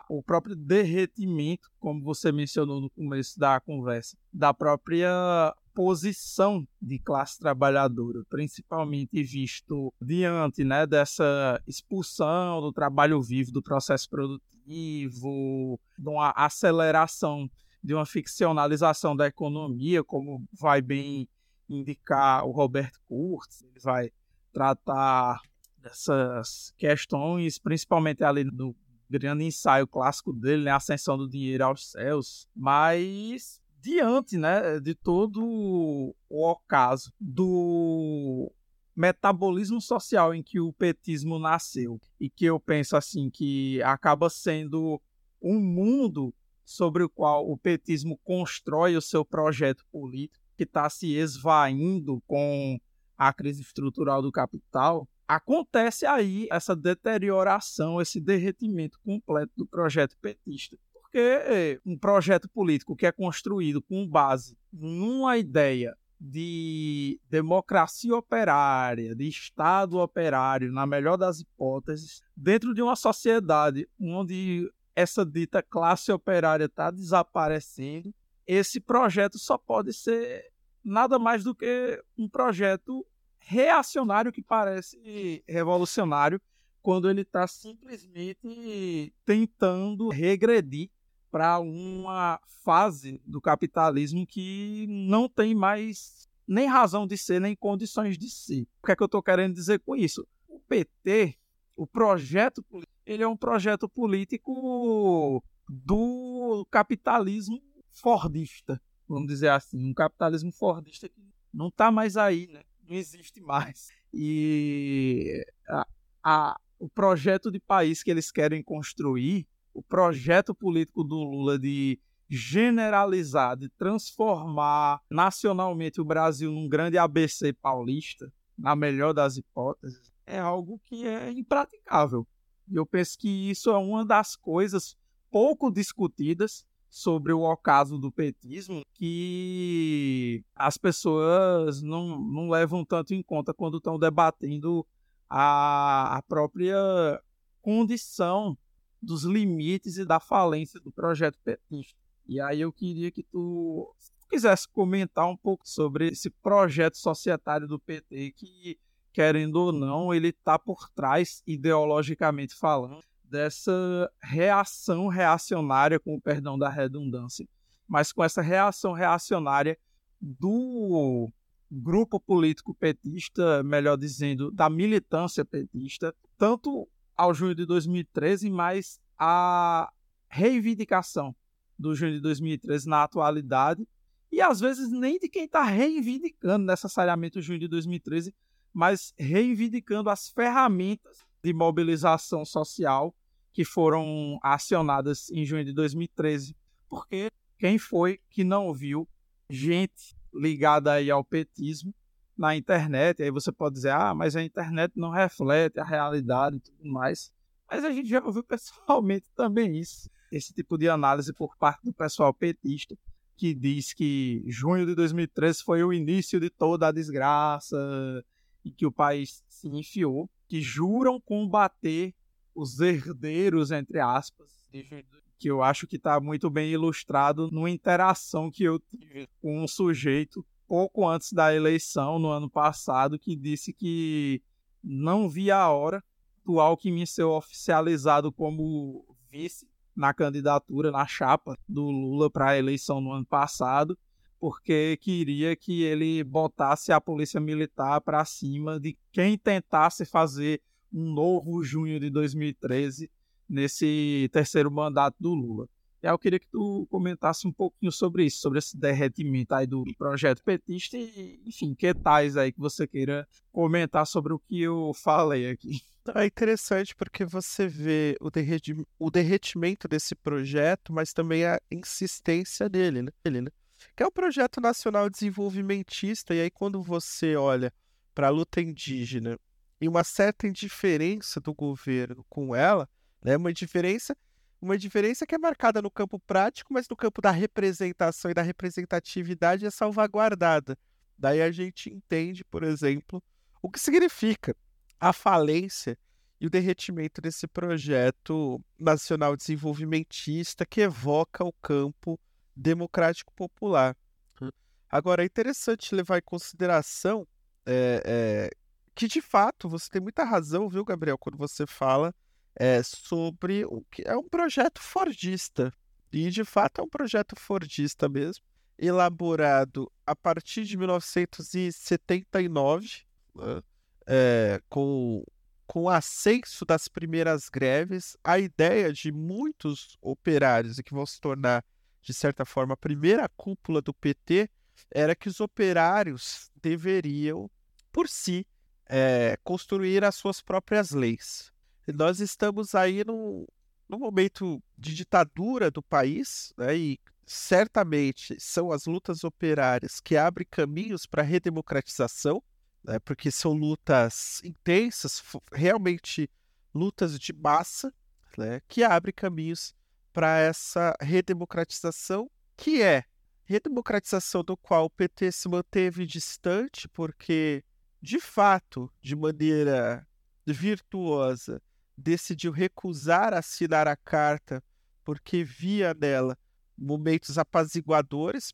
o próprio derretimento, como você mencionou no começo da conversa, da própria posição de classe trabalhadora, principalmente visto diante né, dessa expulsão do trabalho vivo do processo produtivo, de uma aceleração, de uma ficcionalização da economia, como vai bem indicar o Roberto Kurtz, ele vai tratar dessas questões, principalmente ali no grande ensaio clássico dele, né, ascensão do dinheiro aos céus, mas diante né, de todo o ocaso do metabolismo social em que o petismo nasceu e que eu penso assim que acaba sendo um mundo sobre o qual o petismo constrói o seu projeto político que está se esvaindo com a crise estrutural do capital acontece aí essa deterioração esse derretimento completo do projeto petista porque um projeto político que é construído com base numa ideia de democracia operária, de Estado operário, na melhor das hipóteses, dentro de uma sociedade onde essa dita classe operária está desaparecendo, esse projeto só pode ser nada mais do que um projeto reacionário que parece revolucionário quando ele está simplesmente tentando regredir para uma fase do capitalismo que não tem mais nem razão de ser, nem condições de ser. O que é que eu estou querendo dizer com isso? O PT, o projeto ele é um projeto político do capitalismo fordista, vamos dizer assim, um capitalismo fordista que não está mais aí, né? não existe mais. E a, a, o projeto de país que eles querem construir o projeto político do Lula de generalizar, de transformar nacionalmente o Brasil num grande ABC paulista, na melhor das hipóteses, é algo que é impraticável. E eu penso que isso é uma das coisas pouco discutidas sobre o ocaso do petismo que as pessoas não, não levam tanto em conta quando estão debatendo a, a própria condição dos limites e da falência do projeto petista. E aí eu queria que tu quisesse comentar um pouco sobre esse projeto societário do PT que, querendo ou não, ele está por trás, ideologicamente falando, dessa reação reacionária, com o perdão da redundância, mas com essa reação reacionária do grupo político petista, melhor dizendo, da militância petista, tanto ao junho de 2013, mas a reivindicação do junho de 2013 na atualidade, e às vezes nem de quem está reivindicando necessariamente o junho de 2013, mas reivindicando as ferramentas de mobilização social que foram acionadas em junho de 2013. Porque quem foi que não viu gente ligada aí ao petismo na internet, aí você pode dizer, ah, mas a internet não reflete a realidade e tudo mais. Mas a gente já ouviu pessoalmente também isso, esse tipo de análise por parte do pessoal petista, que diz que junho de 2013 foi o início de toda a desgraça e que o país se enfiou, que juram combater os herdeiros, entre aspas, que eu acho que está muito bem ilustrado numa interação que eu tive com um sujeito pouco antes da eleição, no ano passado, que disse que não via a hora do Alckmin ser oficializado como vice na candidatura, na chapa do Lula para a eleição no ano passado, porque queria que ele botasse a polícia militar para cima de quem tentasse fazer um novo junho de 2013 nesse terceiro mandato do Lula. E aí eu queria que tu comentasse um pouquinho sobre isso, sobre esse derretimento aí do projeto petista e, enfim, que tais aí que você queira comentar sobre o que eu falei aqui. É interessante porque você vê o, o derretimento desse projeto, mas também a insistência dele, né? Ele, né? Que é o projeto nacional desenvolvimentista, e aí quando você olha para a luta indígena e uma certa indiferença do governo com ela, né? Uma diferença uma diferença que é marcada no campo prático, mas no campo da representação e da representatividade é salvaguardada. Daí a gente entende, por exemplo, o que significa a falência e o derretimento desse projeto nacional desenvolvimentista que evoca o campo democrático popular. Agora, é interessante levar em consideração é, é, que, de fato, você tem muita razão, viu, Gabriel, quando você fala é, sobre o que é um projeto fordista. E de fato é um projeto fordista mesmo, elaborado a partir de 1979, né? é, com, com o ascenso das primeiras greves, a ideia de muitos operários e que vão se tornar, de certa forma, a primeira cúpula do PT era que os operários deveriam, por si, é, construir as suas próprias leis nós estamos aí num, num momento de ditadura do país, né, e certamente são as lutas operárias que abrem caminhos para a redemocratização, né, porque são lutas intensas, realmente lutas de massa, né, que abrem caminhos para essa redemocratização, que é redemocratização do qual o PT se manteve distante, porque, de fato, de maneira virtuosa, decidiu recusar assinar a carta porque via nela momentos apaziguadores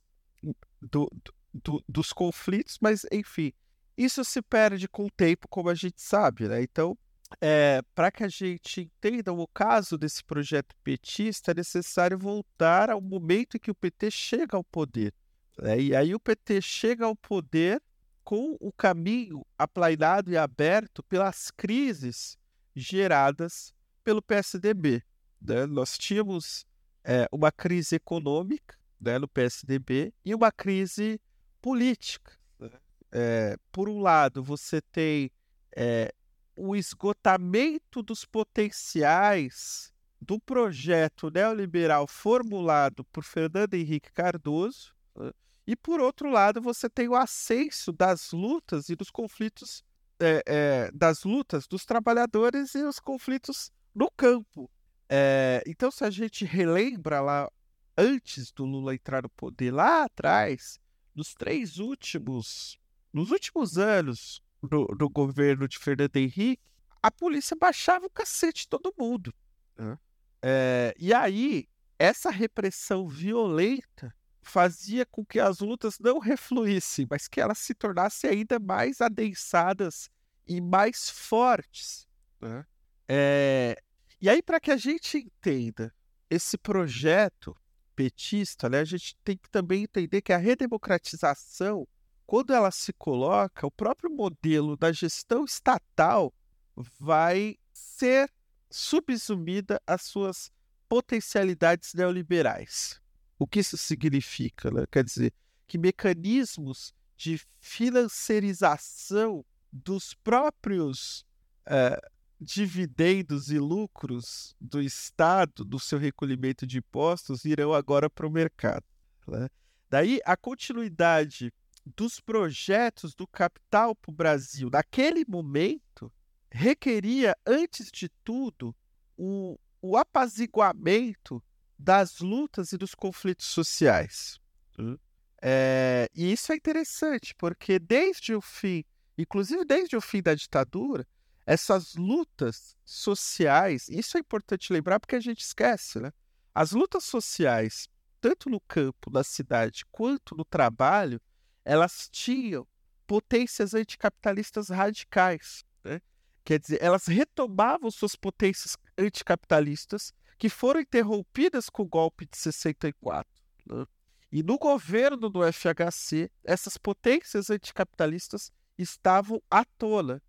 do, do, dos conflitos, mas enfim, isso se perde com o tempo, como a gente sabe, né? Então, é, para que a gente entenda o caso desse projeto petista, é necessário voltar ao momento em que o PT chega ao poder. Né? E aí o PT chega ao poder com o caminho aplainado e aberto pelas crises geradas pelo PSDB. Né? Nós tínhamos é, uma crise econômica né, no PSDB e uma crise política. Né? É, por um lado, você tem é, o esgotamento dos potenciais do projeto neoliberal formulado por Fernando Henrique Cardoso, né? e por outro lado, você tem o ascenso das lutas e dos conflitos é, é, das lutas dos trabalhadores e os conflitos no campo. É, então, se a gente relembra lá antes do Lula entrar no poder, lá atrás, nos três últimos, nos últimos anos do, do governo de Fernando Henrique, a polícia baixava o cacete de todo mundo. Né? É, e aí, essa repressão violenta fazia com que as lutas não refluíssem, mas que elas se tornassem ainda mais adensadas e mais fortes. Né? É... E aí, para que a gente entenda esse projeto petista, né, a gente tem que também entender que a redemocratização, quando ela se coloca, o próprio modelo da gestão estatal vai ser subsumida às suas potencialidades neoliberais. O que isso significa? Né? Quer dizer, que mecanismos de financiarização dos próprios uh, dividendos e lucros do Estado, do seu recolhimento de impostos, irão agora para o mercado. Né? Daí a continuidade dos projetos do capital para o Brasil naquele momento requeria, antes de tudo, o, o apaziguamento das lutas e dos conflitos sociais. É, e isso é interessante, porque desde o fim, inclusive desde o fim da ditadura, essas lutas sociais, isso é importante lembrar porque a gente esquece, né? As lutas sociais, tanto no campo, na cidade, quanto no trabalho, elas tinham potências anticapitalistas radicais. Né? Quer dizer, elas retomavam suas potências anticapitalistas que foram interrompidas com o golpe de 64. Né? E no governo do FHC, essas potências anticapitalistas estavam à tona.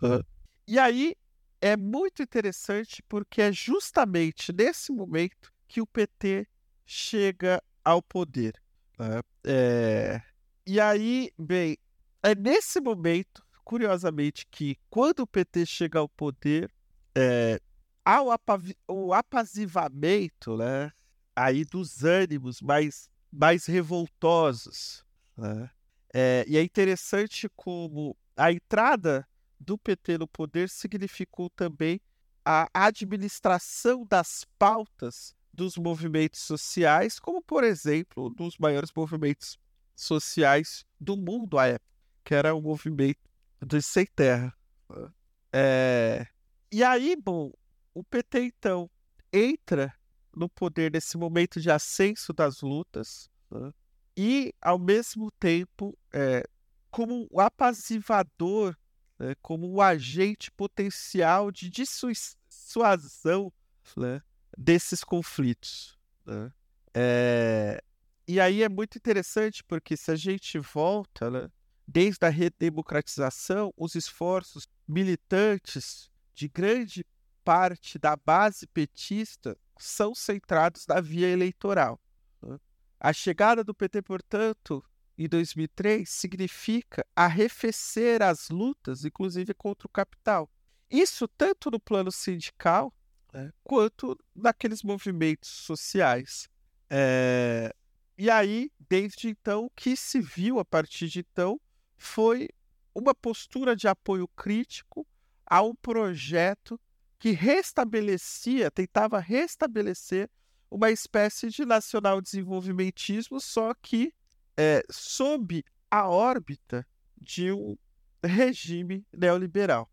Uhum. E aí é muito interessante porque é justamente nesse momento que o PT chega ao poder. Né? É... E aí, bem, é nesse momento, curiosamente, que quando o PT chega ao poder, é, há o, apav- o apazivamento né, aí dos ânimos mais, mais revoltosos. né? É, e é interessante como a entrada do PT no poder significou também a administração das pautas dos movimentos sociais, como, por exemplo, um dos maiores movimentos sociais do mundo à época, que era o movimento dos sem terra. né? É, E aí, bom, o PT então entra no poder nesse momento de ascenso das lutas né? e, ao mesmo tempo, é, como um apazivador, né? como um agente potencial de dissuasão né? desses conflitos. né? É, E aí é muito interessante porque se a gente volta, né, desde a redemocratização, os esforços militantes de grande parte da base petista são centrados na via eleitoral. né? A chegada do PT, portanto, em 2003, significa arrefecer as lutas, inclusive contra o capital. Isso tanto no plano sindical né, quanto naqueles movimentos sociais. É, E aí, desde então, o que se viu a partir de então foi uma postura de apoio crítico a um projeto que restabelecia, tentava restabelecer uma espécie de nacional desenvolvimentismo, só que é, sob a órbita de um regime neoliberal.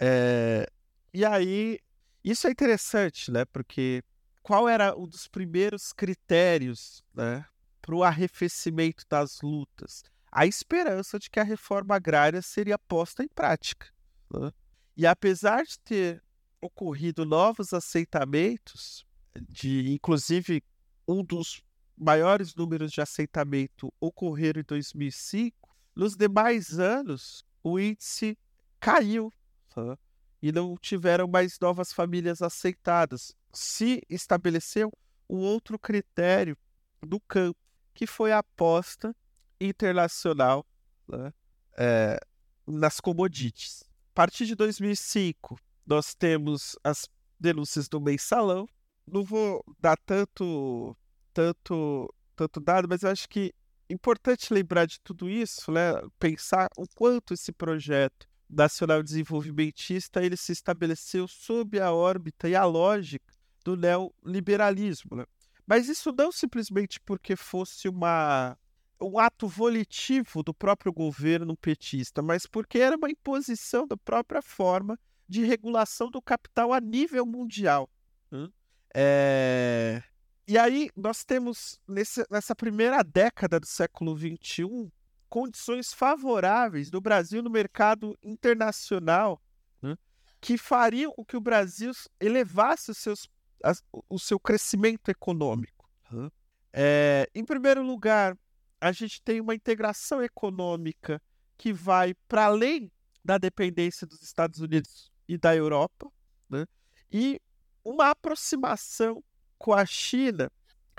É, e aí, isso é interessante, né? Porque qual era um dos primeiros critérios né, para o arrefecimento das lutas? A esperança de que a reforma agrária seria posta em prática. né? E apesar de ter ocorrido novos aceitamentos, de inclusive um dos maiores números de aceitamento ocorreram em 2005, nos demais anos o índice caiu tá? e não tiveram mais novas famílias aceitadas. Se estabeleceu um outro critério do campo, que foi a aposta internacional né, é, nas commodities. A partir de 2005, nós temos as denúncias do mensalão. Não vou dar tanto, tanto, tanto dado, mas eu acho que é importante lembrar de tudo isso, né? Pensar o quanto esse projeto nacional desenvolvimentista ele se estabeleceu sob a órbita e a lógica do neoliberalismo, né? Mas isso não simplesmente porque fosse uma um ato volitivo do próprio governo petista, mas porque era uma imposição da própria forma de regulação do capital a nível mundial. É, E aí nós temos, nessa primeira década do século XXI, condições favoráveis do Brasil no mercado internacional né, que fariam com que o Brasil elevasse os seus, o seu crescimento econômico. É, em primeiro lugar, a gente tem uma integração econômica que vai para além da dependência dos Estados Unidos e da Europa, né? e uma aproximação com a China,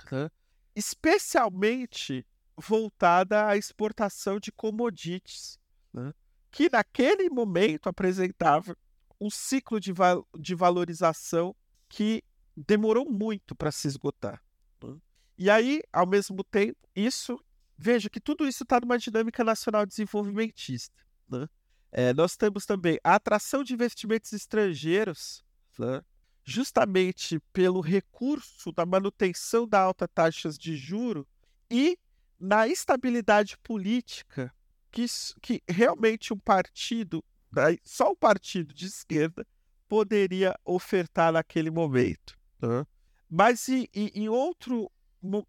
né? especialmente voltada à exportação de commodities, né? que naquele momento apresentava um ciclo de, val- de valorização que demorou muito para se esgotar. né? E aí, ao mesmo tempo, isso veja que tudo isso está numa dinâmica nacional desenvolvimentista. né? É, nós temos também a atração de investimentos estrangeiros, né? justamente pelo recurso da manutenção da alta taxas de juro e na estabilidade política que, que realmente um partido, né, só um partido de esquerda poderia ofertar naquele momento. né? Mas em outro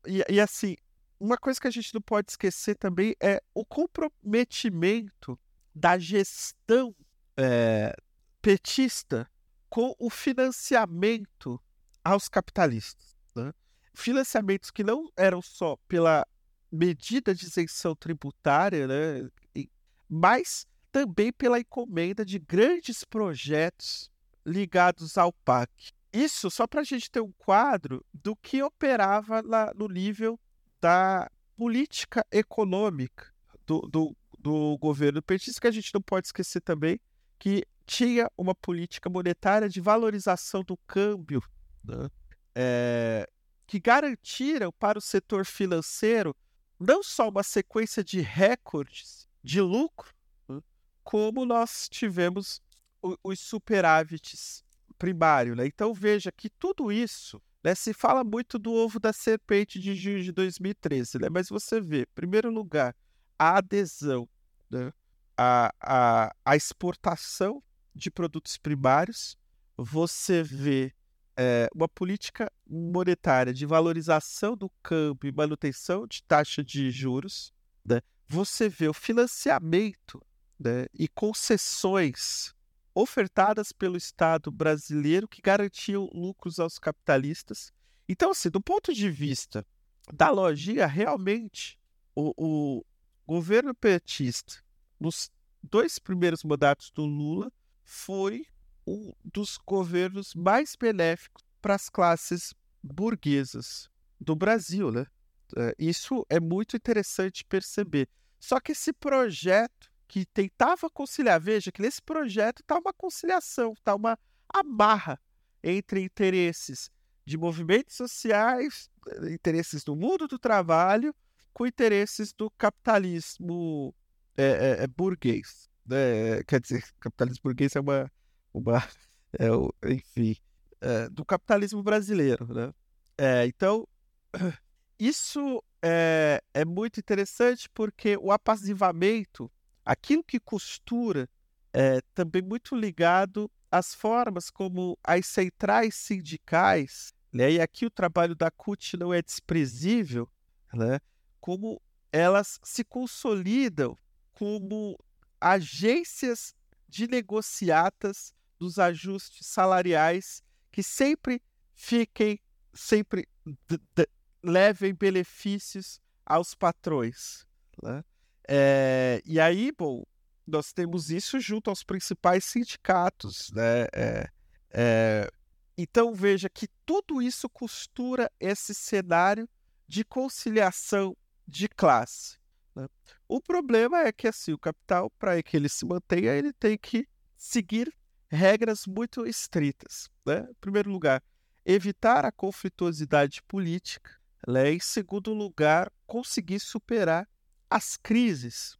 e, e assim uma coisa que a gente não pode esquecer também é o comprometimento da gestão eh, petista com o financiamento aos capitalistas. né? Financiamentos que não eram só pela medida de isenção tributária, né? mas também pela encomenda de grandes projetos ligados ao PAC. isso só para a gente ter um quadro do que operava lá no nível da política econômica do, do, do governo petista, que a gente não pode esquecer também que tinha uma política monetária de valorização do câmbio, né? é, que garantiram para o setor financeiro não só uma sequência de recordes de lucro, né? como nós tivemos os superávites primário. Né? Então veja que tudo isso né, se fala muito do ovo da serpente de junho de 2013, né? mas você vê, em primeiro lugar, a adesão, né? a, a, a exportação de produtos primários, você vê é, uma política monetária de valorização do câmbio e manutenção de taxa de juros, né? você vê o financiamento né, e concessões ofertadas pelo Estado brasileiro que garantiam lucros aos capitalistas. Então, assim, do ponto de vista da lojinha, realmente o, o governo petista, nos dois primeiros mandatos do Lula, foi um dos governos mais benéficos para as classes burguesas do Brasil, né? É, isso é muito interessante perceber. Só que esse projeto que tentava conciliar, veja que nesse projeto está uma conciliação, está uma amarra entre interesses de movimentos sociais, interesses do mundo do trabalho, com interesses do capitalismo é, é, é burguês. Né? Quer dizer, capitalismo burguês é uma. uma é, enfim, é, do capitalismo brasileiro. Né? É, então, isso é, é muito interessante porque o apazivamento, aquilo que costura, é também muito ligado às formas como as centrais sindicais, né? e aqui o trabalho da CUT não é desprezível, né? como elas se consolidam como agências de negociatas dos ajustes salariais que sempre fiquem, sempre levem benefícios aos patrões. Né? É, e aí, bom, nós temos isso junto aos principais sindicatos. Né? É, é, então veja que tudo isso costura esse cenário de conciliação de classe. Né? O problema é que assim, o capital, para que ele se mantenha, ele tem que seguir regras muito estritas. Né? Em primeiro lugar, evitar a conflituosidade política. Né? Em segundo lugar, conseguir superar as crises.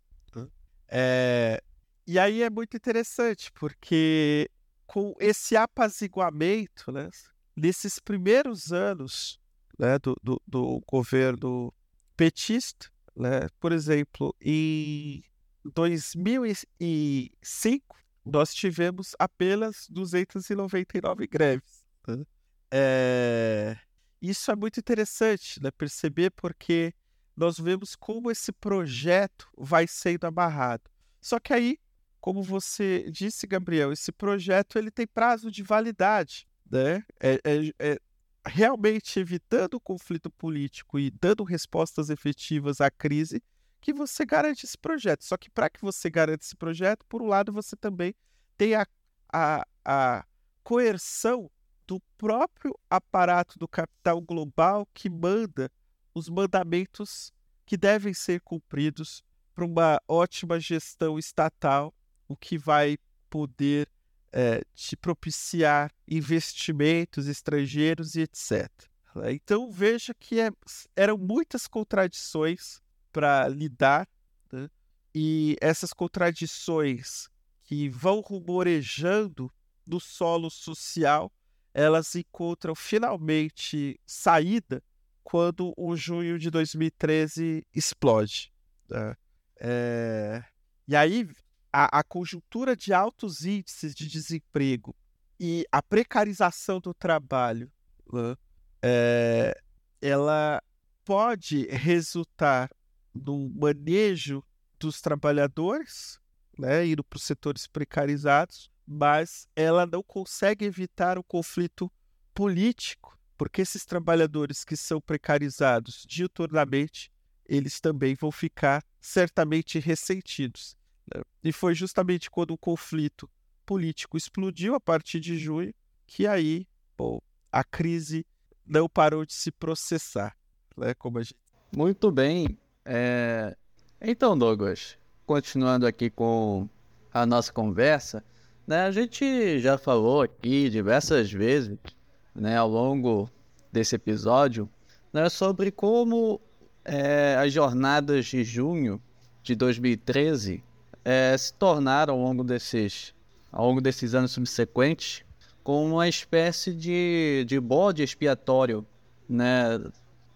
É... E aí é muito interessante, porque com esse apaziguamento, né, nesses primeiros anos né, do, do, do governo petista, né? Por exemplo, em 2005, nós tivemos apenas 299 greves. Né? É... Isso é muito interessante né? perceber porque nós vemos como esse projeto vai sendo amarrado. Só que aí, como você disse, Gabriel, esse projeto ele tem prazo de validade. Né? É, é, é realmente evitando o conflito político e dando respostas efetivas à crise, que você garante esse projeto. Só que para que você garante esse projeto, por um lado, você também tem a, a, a coerção do próprio aparato do capital global que manda os mandamentos que devem ser cumpridos para uma ótima gestão estatal, o que vai poder é, te propiciar investimentos estrangeiros e etc. Então veja que é, eram muitas contradições para lidar, né? e essas contradições que vão rumorejando no solo social, elas encontram finalmente saída quando o junho de 2013 explode. Né? É... E aí a, a conjuntura de altos índices de desemprego e a precarização do trabalho, né, é, ela pode resultar no manejo dos trabalhadores, né, indo para os setores precarizados, mas ela não consegue evitar o conflito político, porque esses trabalhadores que são precarizados diuturnamente, eles também vão ficar certamente ressentidos. Né? E foi justamente quando o conflito político explodiu a partir de junho que aí bom, a crise não parou de se processar, né? Como a gente... Muito bem. É... Então, Douglas, continuando aqui com a nossa conversa, né, a gente já falou aqui diversas vezes, né, ao longo desse episódio, né, sobre como é, as jornadas de junho de 2013 é, se tornaram ao longo desses, ao longo desses anos subsequentes como uma espécie de, de bode expiatório né,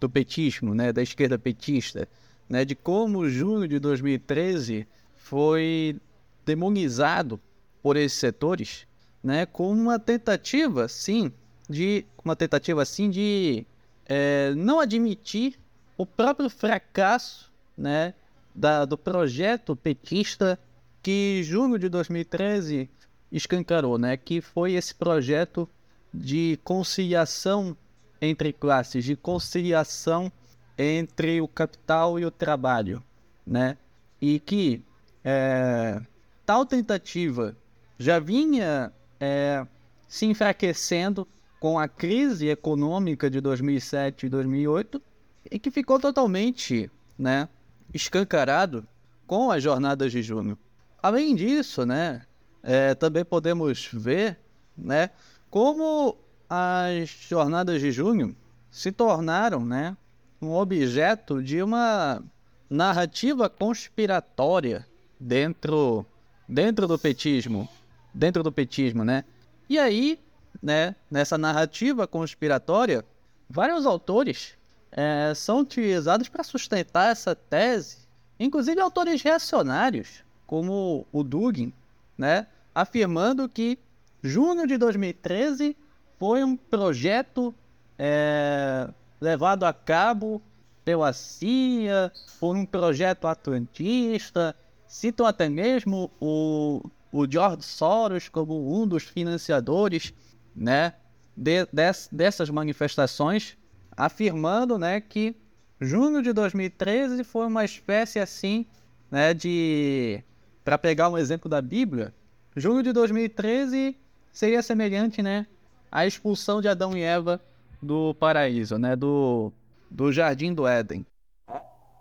do petismo, né, da esquerda petista, né, de como junho de 2013 foi demonizado por esses setores, né, como uma tentativa, sim, de uma tentativa assim de é, não admitir o próprio fracasso, né, da, do projeto petista que junho de 2013 escancarou, né, que foi esse projeto de conciliação entre classes, de conciliação entre o capital e o trabalho, né? E que é, tal tentativa já vinha é, se enfraquecendo com a crise econômica de 2007 e 2008 e que ficou totalmente, né, escancarado com as jornadas de junho. Além disso, né, é, também podemos ver, né, como as jornadas de junho se tornaram, né, um objeto de uma narrativa conspiratória dentro dentro do petismo, dentro do petismo, né? E aí, né, nessa narrativa conspiratória, vários autores é, são utilizados para sustentar essa tese, inclusive autores reacionários, como o Dugin, né, afirmando que junho de 2013 foi um projeto é, levado a cabo pela CIA, por um projeto atlantista. Citam até mesmo o, o George Soros como um dos financiadores né, de, des, dessas manifestações, afirmando né, que junho de 2013 foi uma espécie assim né, de. Para pegar um exemplo da Bíblia, junho de 2013 seria semelhante né, à expulsão de Adão e Eva do paraíso, né? Do, do Jardim do Éden.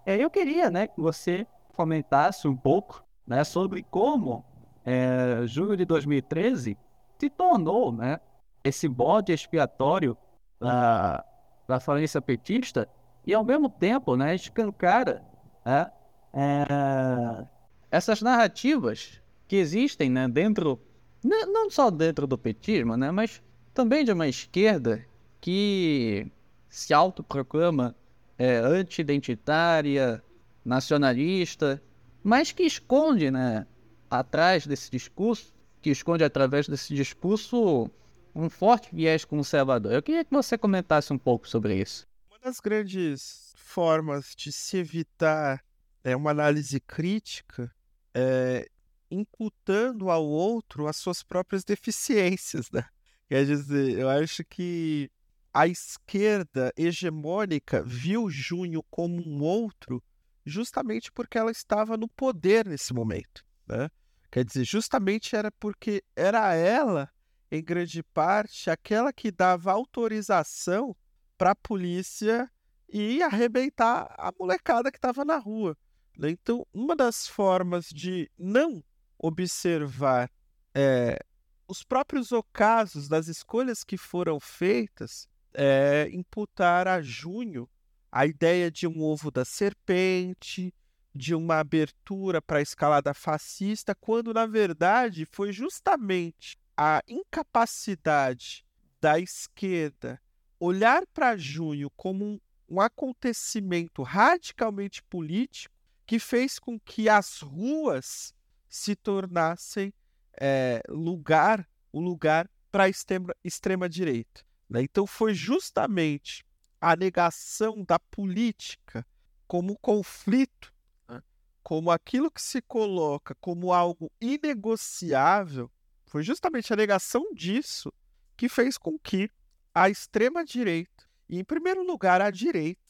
É, eu queria, né, que você comentasse um pouco, né, sobre como é, julho de 2013 se tornou, né, esse bode expiatório da, da falência petista e ao mesmo tempo, né, escancara né, é, essas narrativas que existem, né, dentro não só dentro do petismo, né, mas também de uma esquerda que se autoproclama é, anti-identitária, nacionalista, mas que esconde, né, atrás desse discurso, que esconde através desse discurso um forte viés conservador. Eu queria que você comentasse um pouco sobre isso. Uma das grandes formas de se evitar é, uma análise crítica é imputando ao outro as suas próprias deficiências, né? Quer dizer, eu acho que a esquerda hegemônica viu Junho como um outro justamente porque ela estava no poder nesse momento. Né? Quer dizer, justamente era porque era ela, em grande parte, aquela que dava autorização para a polícia ir arrebentar a molecada que estava na rua. Né? Então, uma das formas de não observar é, os próprios ocasos das escolhas que foram feitas é, imputar a Junho a ideia de um ovo da serpente, de uma abertura para a escalada fascista, quando na verdade foi justamente a incapacidade da esquerda olhar para junho como um, um, acontecimento radicalmente político que fez com que as ruas se tornassem é, lugar, o lugar para a extrema, extrema direita. Né? Então foi justamente a negação da política como conflito, né? como aquilo que se coloca como algo inegociável, foi justamente a negação disso que fez com que a extrema-direita, e em primeiro lugar a direita,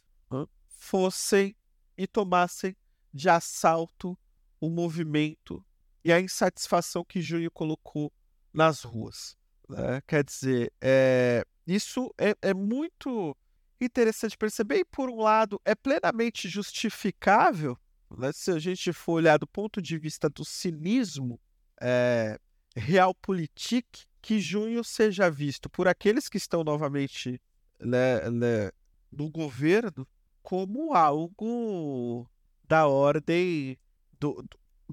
fossem e tomassem de assalto o movimento e a insatisfação que Júlio colocou nas ruas. Né? Quer dizer, é, Isso é, é muito interessante perceber, e por um lado, é plenamente justificável, né, se a gente for olhar do ponto de vista do cinismo é, realpolitik, que junho seja visto por aqueles que estão novamente né, né, no governo como algo da ordem do,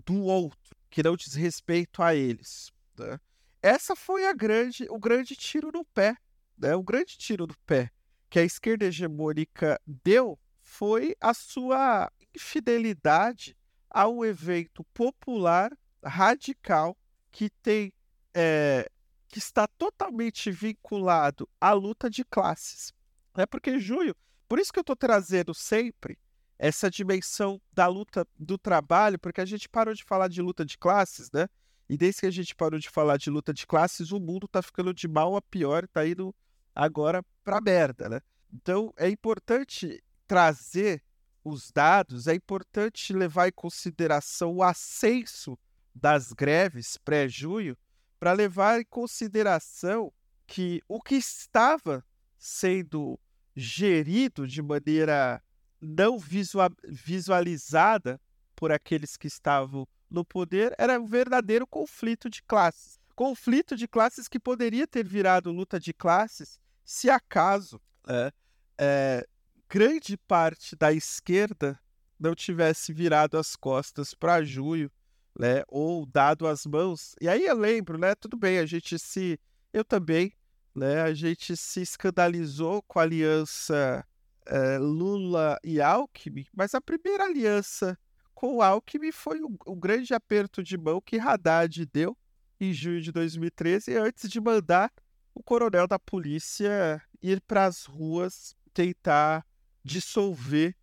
do outro, que não diz respeito a eles. Né? Essa foi a grande, o grande tiro no pé, né? o grande tiro no pé que a esquerda hegemônica deu foi a sua infidelidade a um evento popular radical que tem é, que está totalmente vinculado à luta de classes. É porque junho, por isso que eu estou trazendo sempre essa dimensão da luta do trabalho, porque a gente parou de falar de luta de classes, né? E desde que a gente parou de falar de luta de classes, o mundo está ficando de mal a pior, está indo agora para merda, né? Então é importante trazer os dados, é importante levar em consideração o ascenso das greves pré-junho, para levar em consideração que o que estava sendo gerido de maneira não visualizada por aqueles que estavam no poder era um verdadeiro conflito de classes. Conflito de classes que poderia ter virado luta de classes se acaso é, é, grande parte da esquerda não tivesse virado as costas para Junho, né, ou dado as mãos. E aí eu lembro, né, tudo bem, a gente se, eu também, né, a gente se escandalizou com a aliança é, Lula e Alckmin, mas a primeira aliança com o Alckmin foi o, o grande aperto de mão que Haddad deu em junho de 2013, antes de mandar o coronel da polícia ir para as ruas tentar dissolver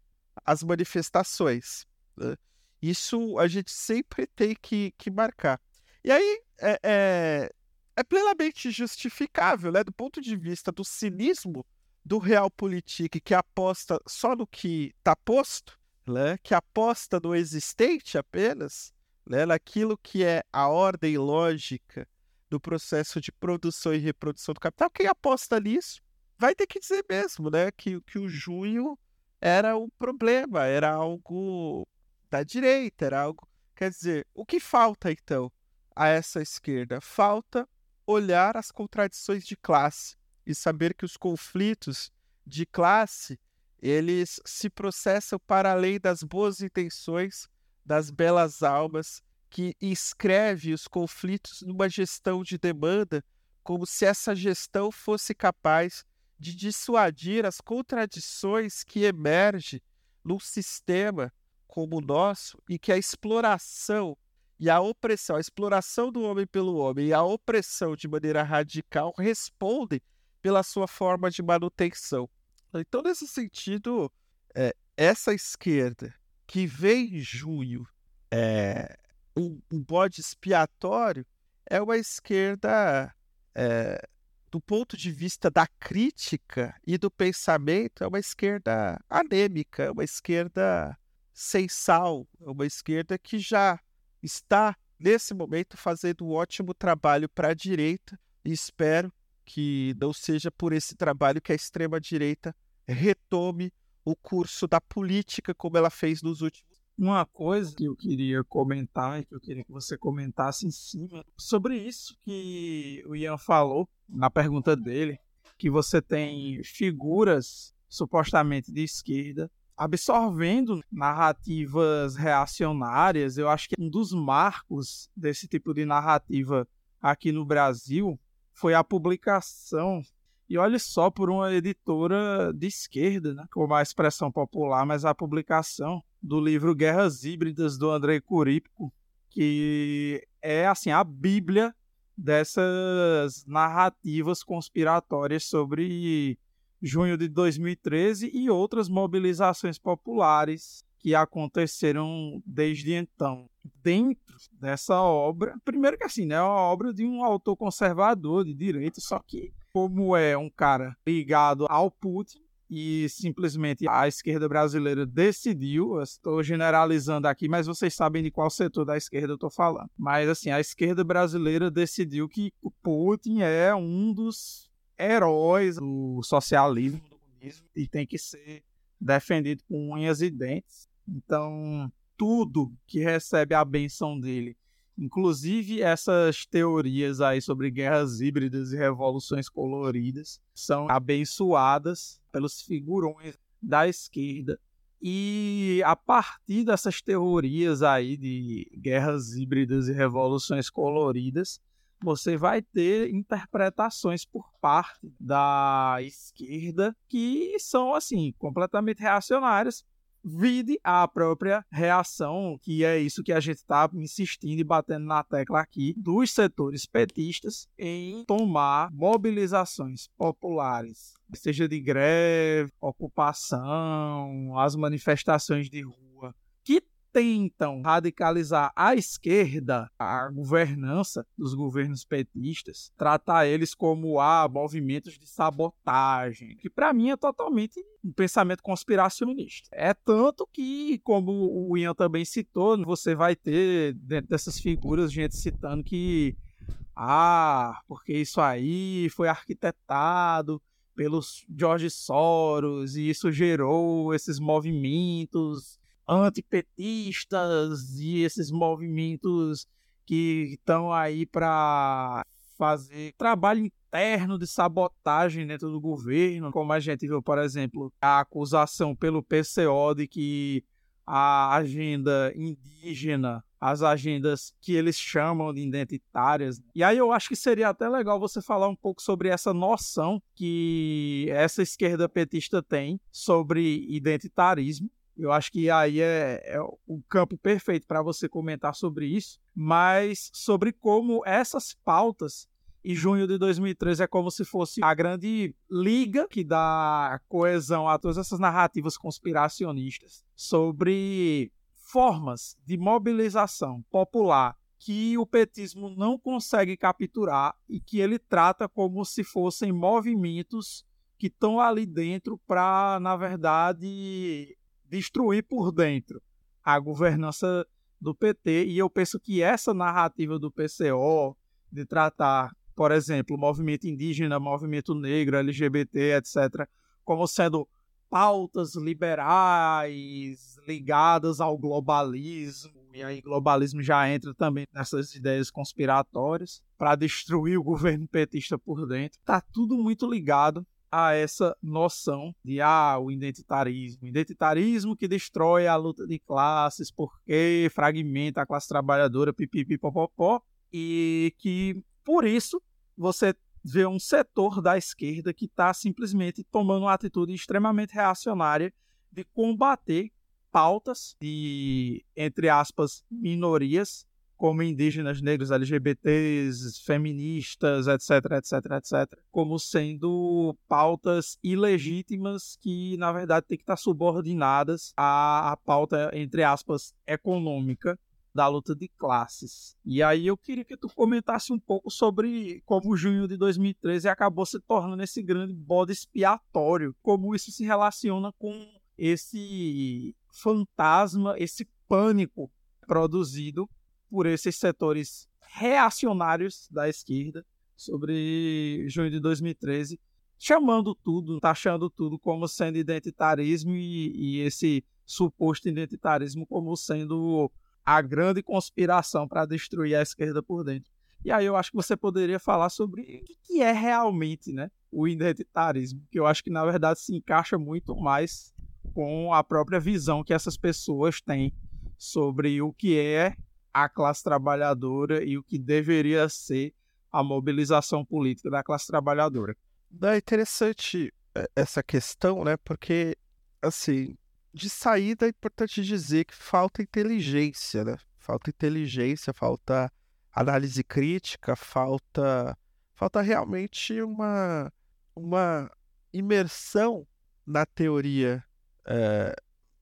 as manifestações. Né? Isso a gente sempre tem que, que marcar. E aí é, é, é, plenamente justificável, né? do ponto de vista do cinismo do realpolitik que aposta só no que está posto, né? que aposta no existente apenas, né? naquilo que é a ordem lógica do processo de produção e reprodução do capital. Quem aposta nisso vai ter que dizer mesmo né? que, que o junho era um problema, era algo da direita, era algo. Quer dizer, o que falta então a essa esquerda? Falta olhar as contradições de classe e saber que os conflitos de classe eles se processam para além das boas intenções das belas almas que escreve os conflitos numa gestão de demanda como se essa gestão fosse capaz de dissuadir as contradições que emergem num sistema como o nosso e que a exploração e a opressão, a exploração do homem pelo homem e a opressão de maneira radical respondem pela sua forma de manutenção. Então, nesse sentido, é, essa esquerda que vem em junho é, um, um bode expiatório é uma esquerda, é, do ponto de vista da crítica e do pensamento, é uma esquerda anêmica, é uma esquerda sem sal, é uma esquerda que já está, nesse momento, fazendo um ótimo trabalho para a direita e espero que não seja por esse trabalho que a extrema-direita retome o curso da política como ela fez nos últimos. Uma coisa que eu queria comentar e que eu queria que você comentasse em cima sobre isso que o Ian falou na pergunta dele, que você tem figuras supostamente de esquerda absorvendo narrativas reacionárias. Eu acho que um dos marcos desse tipo de narrativa aqui no Brasil foi a publicação, e olha só, por uma editora de esquerda, né, como a expressão popular, mas a publicação do livro Guerras Híbridas do Andrei Curípico, que é assim a bíblia dessas narrativas conspiratórias sobre junho de 2013 e outras mobilizações populares que aconteceram desde então. Dentro dessa obra, primeiro que assim, né, é uma obra de um autor conservador de direito, só que como é um cara ligado ao Putin e simplesmente a esquerda brasileira decidiu, estou generalizando aqui, mas vocês sabem de qual setor da esquerda eu estou falando. Mas assim, a esquerda brasileira decidiu que o Putin é um dos heróis do socialismo, do comunismo, e tem que ser defendido com unhas e dentes. Então, tudo que recebe a benção dele, inclusive essas teorias aí sobre guerras híbridas e revoluções coloridas, são abençoadas pelos figurões da esquerda. E a partir dessas teorias aí de guerras híbridas e revoluções coloridas, você vai ter interpretações por parte da esquerda que são assim completamente reacionárias vide a própria reação, que é isso que a gente está insistindo e batendo na tecla aqui, dos setores petistas em tomar mobilizações populares, seja de greve, ocupação, as manifestações de rua, tentam radicalizar a esquerda, a governança dos governos petistas, tratar eles como ah, movimentos de sabotagem, que para mim é totalmente um pensamento conspiracionista. É tanto que, como o Ian também citou, você vai ter dentro dessas figuras gente citando que ah, porque isso aí foi arquitetado pelos George Soros e isso gerou esses movimentos antipetistas e esses movimentos que estão aí para fazer trabalho interno de sabotagem dentro do governo, como a gente viu, por exemplo, a acusação pelo PCO de que a agenda indígena, as agendas que eles chamam de identitárias. E aí eu acho que seria até legal você falar um pouco sobre essa noção que essa esquerda petista tem sobre identitarismo eu acho que aí é, é o campo perfeito para você comentar sobre isso, mas sobre como essas pautas e junho de 2013 é como se fosse a grande liga que dá coesão a todas essas narrativas conspiracionistas sobre formas de mobilização popular que o petismo não consegue capturar e que ele trata como se fossem movimentos que estão ali dentro para, na verdade, destruir por dentro a governança do PT. E eu penso que essa narrativa do PCO de tratar, por exemplo, movimento indígena, movimento negro, LGBT, etc., como sendo pautas liberais ligadas ao globalismo, e aí globalismo já entra também nessas ideias conspiratórias para destruir o governo petista por dentro. Tá tudo muito ligado a essa noção de ah, o identitarismo. Identitarismo que destrói a luta de classes porque fragmenta a classe trabalhadora, pipipipopopó, e que por isso você vê um setor da esquerda que está simplesmente tomando uma atitude extremamente reacionária de combater pautas de, entre aspas, minorias como indígenas, negros, LGBTs, feministas, etc, etc, etc, como sendo pautas ilegítimas que, na verdade, tem que estar subordinadas à, à pauta, entre aspas, econômica da luta de classes. E aí eu queria que tu comentasse um pouco sobre como junho de 2013 acabou se tornando esse grande bode expiatório, como isso se relaciona com esse fantasma, esse pânico produzido por esses setores reacionários da esquerda sobre junho de 2013, chamando tudo, taxando tudo como sendo identitarismo e, e esse suposto identitarismo como sendo a grande conspiração para destruir a esquerda por dentro. E aí eu acho que você poderia falar sobre o que é realmente né, o identitarismo, que eu acho que na verdade se encaixa muito mais com a própria visão que essas pessoas têm sobre o que é a classe trabalhadora e o que deveria ser a mobilização política da classe trabalhadora. É interessante é, essa questão, né? Porque, assim, de saída é importante dizer que falta inteligência, né? Falta inteligência, falta análise crítica, falta, falta realmente uma, uma imersão na teoria, é,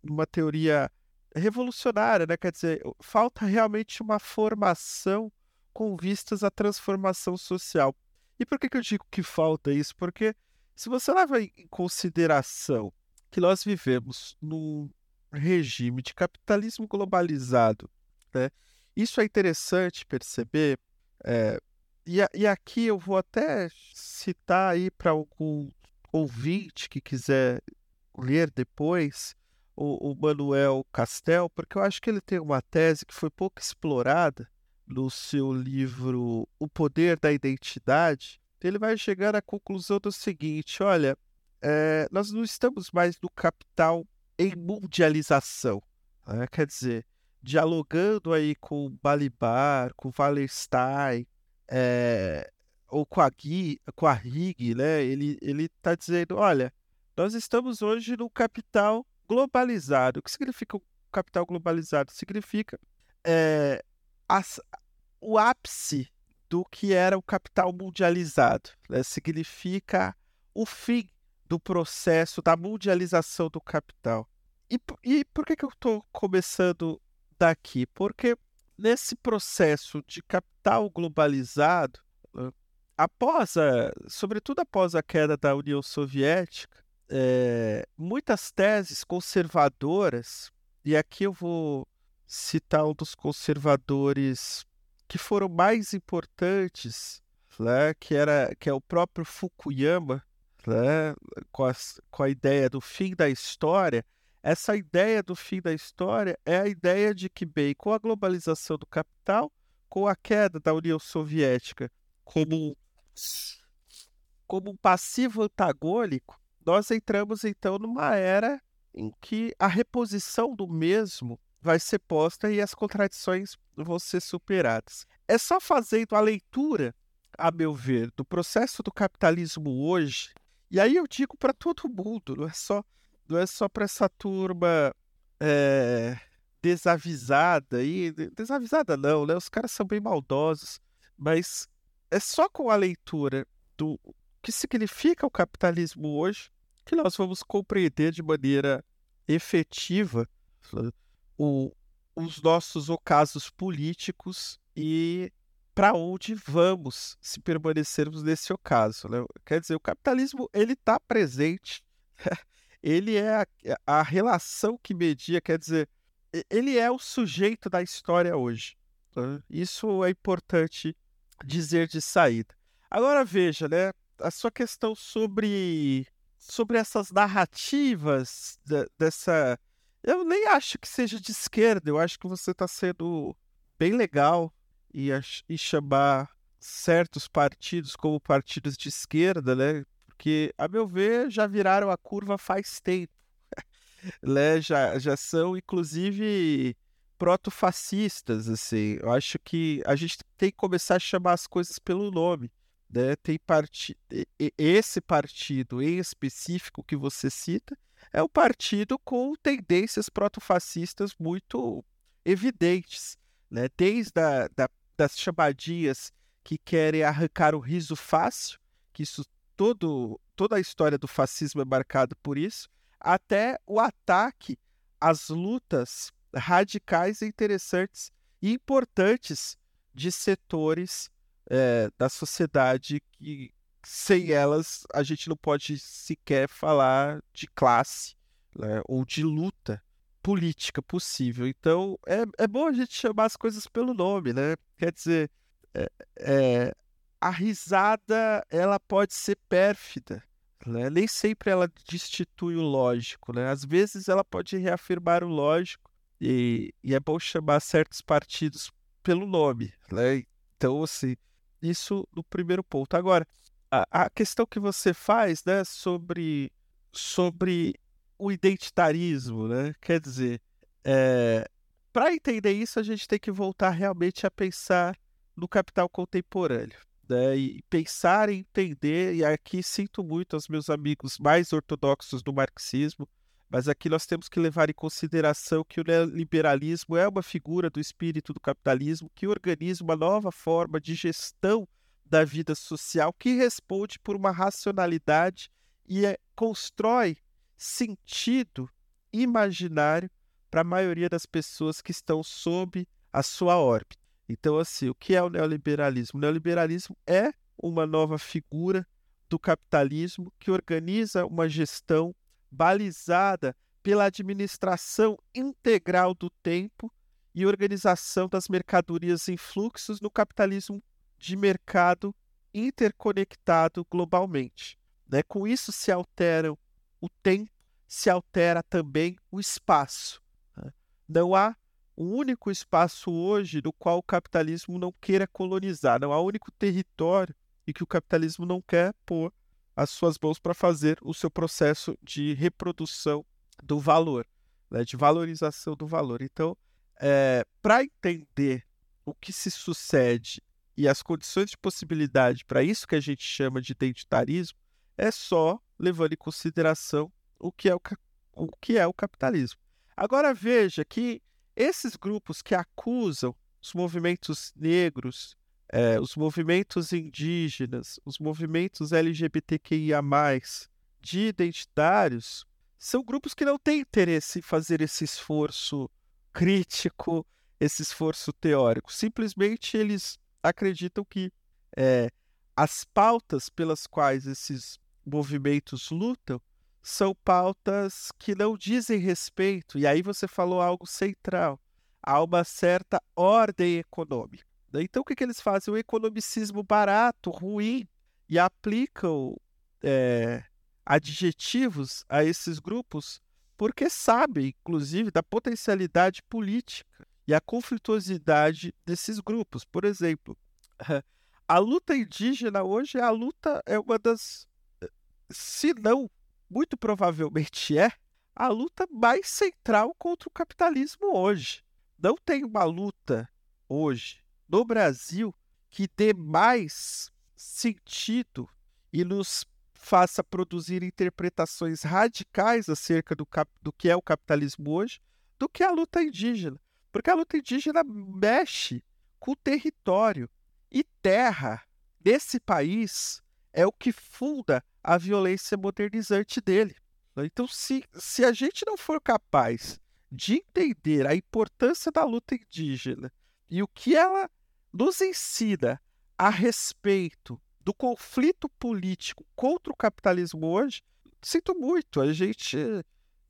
uma teoria revolucionária, né? Quer dizer, falta realmente uma formação com vistas à transformação social. E por que, que eu digo que falta isso? Porque se você leva em consideração que nós vivemos num regime de capitalismo globalizado, né? Isso é interessante perceber. É, e, e aqui eu vou até citar aí para algum ouvinte que quiser ler depois o, o Manuel Castel, porque eu acho que ele tem uma tese que foi pouco explorada no seu livro O Poder da Identidade. Ele vai chegar à conclusão do seguinte: olha, é, nós não estamos mais no capital em mundialização. Né? Quer dizer, dialogando aí com Balibar, com Wallerstein, é, ou com a, Gui, com a Rig, né? ele está dizendo, olha, nós estamos hoje no capital globalizado. O que significa o capital globalizado? Significa é, as, o ápice do que era o capital mundializado. Né? Significa o fim do processo da mundialização do capital. E, e por que, que eu estou começando daqui? Porque nesse processo de capital globalizado, após a, sobretudo após a queda da União Soviética, é, muitas teses conservadoras, e aqui eu vou citar um dos conservadores que foram mais importantes, né, que, era, que é o próprio Fukuyama, né, com, a, com a ideia do fim da história, essa ideia do fim da história é a ideia de que, bem, com a globalização do capital, com a queda da União Soviética como, como um passivo antagônico, nós entramos então numa era em que a reposição do mesmo vai ser posta e as contradições vão ser superadas. É só fazendo a leitura, a meu ver, do processo do capitalismo hoje, e aí eu digo para todo mundo, não é só, não é só para essa turma é, desavisada e desavisada não, né? Os caras são bem maldosos, mas é só com a leitura do que significa o capitalismo hoje que nós vamos compreender de maneira efetiva o, os nossos ocasos políticos e para onde vamos se permanecermos nesse ocaso. Né? Quer dizer, o capitalismo ele está presente, ele é a, a, relação que media, quer dizer, ele é o sujeito da história hoje. Né? Isso é importante dizer de saída. Agora veja, né, a sua questão sobre sobre essas narrativas de, dessa. Eu nem acho que seja de esquerda, eu acho que você está sendo bem legal e, e chamar certos partidos como partidos de esquerda, né? Porque, a meu ver, já viraram a curva faz tempo. né? já, já são, inclusive, proto-fascistas, assim. Eu acho que a gente tem que começar a chamar as coisas pelo nome né, tem part... esse partido em específico que você cita é um partido com tendências protofascistas muito evidentes, né? desde a, da, das chamadinhas que querem arrancar o riso fácil, que isso todo, toda a história do fascismo é marcada por isso, até o ataque às lutas radicais e interessantes e importantes de setores é, da sociedade que sem elas a gente não pode sequer falar de classe né, ou de luta política possível. Então é, é bom a gente chamar as coisas pelo nome, né? Quer dizer, é, é, a risada ela pode ser pérfida. Né? Nem sempre ela destitui o lógico, né? Às vezes ela pode reafirmar o lógico e, e é bom chamar certos partidos pelo nome, né? Então, assim, isso no primeiro ponto. Agora, a, a questão que você faz, né, sobre, sobre o identitarismo, né? Quer dizer, é, para entender isso, a gente tem que voltar realmente a pensar no capital contemporâneo. Né, e pensar e entender, e aqui sinto muito aos meus amigos mais ortodoxos do marxismo, mas aqui nós temos que levar em consideração que o neoliberalismo é uma figura do espírito do capitalismo que organiza uma nova forma de gestão da vida social que responde por uma racionalidade e é, constrói sentido imaginário para a maioria das pessoas que estão sob a sua órbita. Então, assim, o que é o neoliberalismo? O neoliberalismo é uma nova figura do capitalismo que organiza uma gestão balizada pela administração integral do tempo e organização das mercadorias em fluxos no capitalismo de mercado interconectado globalmente. Né? Com isso se altera o tempo, se altera também o espaço. Né? Não há um único espaço hoje no qual o capitalismo não queira colonizar, não há um único território e que o capitalismo não quer pôr as suas mãos para fazer o seu processo de reprodução do valor, né? de valorização do valor. Então, é, para entender o que se sucede e as condições de possibilidade para isso que a gente chama de identitarismo, é só levando em consideração o que é o, o, que é o capitalismo. Agora veja que esses grupos que acusam os movimentos negros, é, os movimentos indígenas, os movimentos LGBTQIA, de identitários, são grupos que não têm interesse em fazer esse esforço crítico, esse esforço teórico. Simplesmente eles acreditam que é, as pautas pelas quais esses movimentos lutam são pautas que não dizem respeito, e aí você falou algo central, a uma certa ordem econômica. Então, o que, que eles fazem? O economicismo barato, ruim, e aplicam é, adjetivos a esses grupos porque sabem, inclusive, da potencialidade política e a conflituosidade desses grupos. Por exemplo, a luta indígena hoje é a luta é uma das, se não muito provavelmente é a luta mais central contra o capitalismo hoje. Não tem uma luta hoje no Brasil que dê mais sentido e nos faça produzir interpretações radicais acerca do, cap, do que é o capitalismo hoje do que a luta indígena. Porque a luta indígena mexe com o território e terra desse país é o que funda a violência modernizante dele. Então, se, se a gente não for capaz de entender a importância da luta indígena e o que ela nos ensina a respeito do conflito político contra o capitalismo hoje, sinto muito. A gente.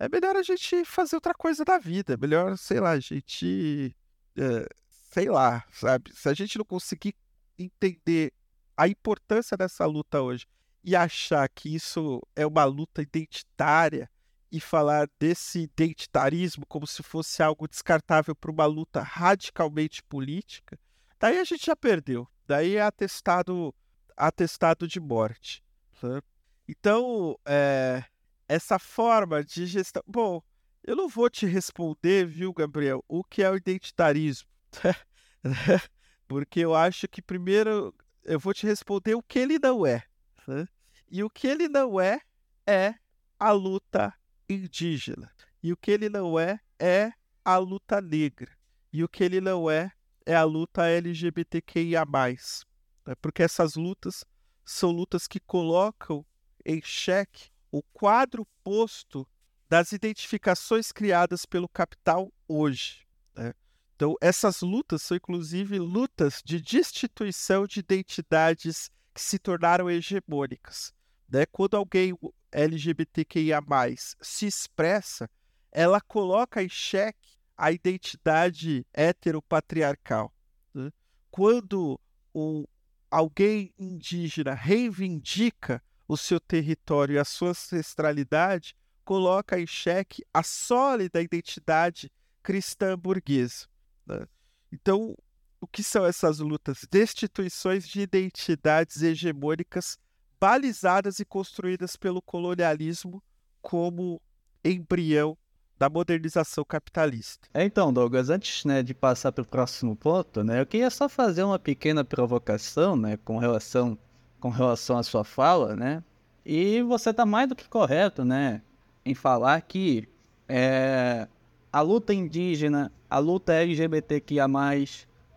É melhor a gente fazer outra coisa da vida. É melhor, sei lá, a gente. É, sei lá, sabe? Se a gente não conseguir entender a importância dessa luta hoje e achar que isso é uma luta identitária e falar desse identitarismo como se fosse algo descartável para uma luta radicalmente política, daí a gente já perdeu. Daí é atestado, atestado de morte. Sabe? Então, é, essa forma de gestão. Bom, eu não vou te responder, viu, Gabriel, o que é o identitarismo. Porque eu acho que primeiro eu vou te responder o que ele não é. Né? E o que ele não é é a luta indígena. E o que ele não é é a luta negra. E o que ele não é é a luta LGBTQIA. Né? Porque essas lutas são lutas que colocam em xeque o quadro posto das identificações criadas pelo capital hoje. Né? Então, essas lutas são inclusive lutas de destituição de identidades que se tornaram hegemônicas. Né? Quando alguém LGBTQIA se expressa, ela coloca em xeque a identidade heteropatriarcal. Né? Quando um, alguém indígena reivindica o seu território e a sua ancestralidade, coloca em xeque a sólida identidade cristã burguesa. Né? Então, o que são essas lutas? Destituições de identidades hegemônicas balizadas e construídas pelo colonialismo como embrião da modernização capitalista. É, então, Douglas, antes né, de passar para o próximo ponto, né, eu queria só fazer uma pequena provocação né, com, relação, com relação à sua fala, né? E você está mais do que correto né, em falar que é, a luta indígena, a luta LGBTQIA+,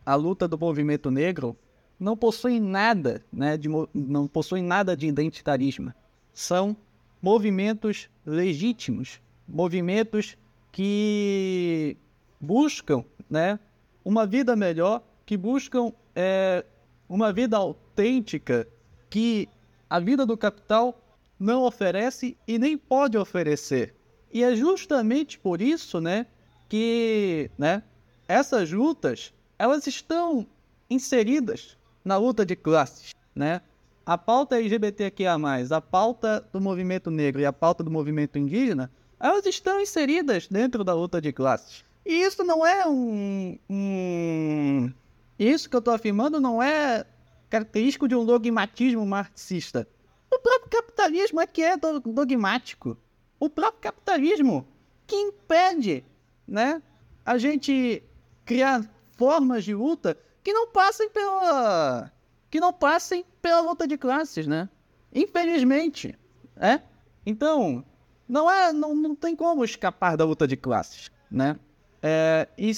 a luta do movimento negro não possuem nada, né, de, não possuem nada de identitarismo. São movimentos legítimos, movimentos que buscam, né, uma vida melhor, que buscam é, uma vida autêntica que a vida do capital não oferece e nem pode oferecer. E é justamente por isso, né, que, né, essas lutas, elas estão inseridas na luta de classes, né? A pauta LGBTQIA+, a pauta do movimento negro e a pauta do movimento indígena, elas estão inseridas dentro da luta de classes. E isso não é um... um... Isso que eu estou afirmando não é característico de um dogmatismo marxista. O próprio capitalismo é que é dogmático. O próprio capitalismo que impede né, a gente criar formas de luta que não passem pela que não passem pela luta de classes, né? Infelizmente, é. Então, não é, não, não tem como escapar da luta de classes, né? É, e,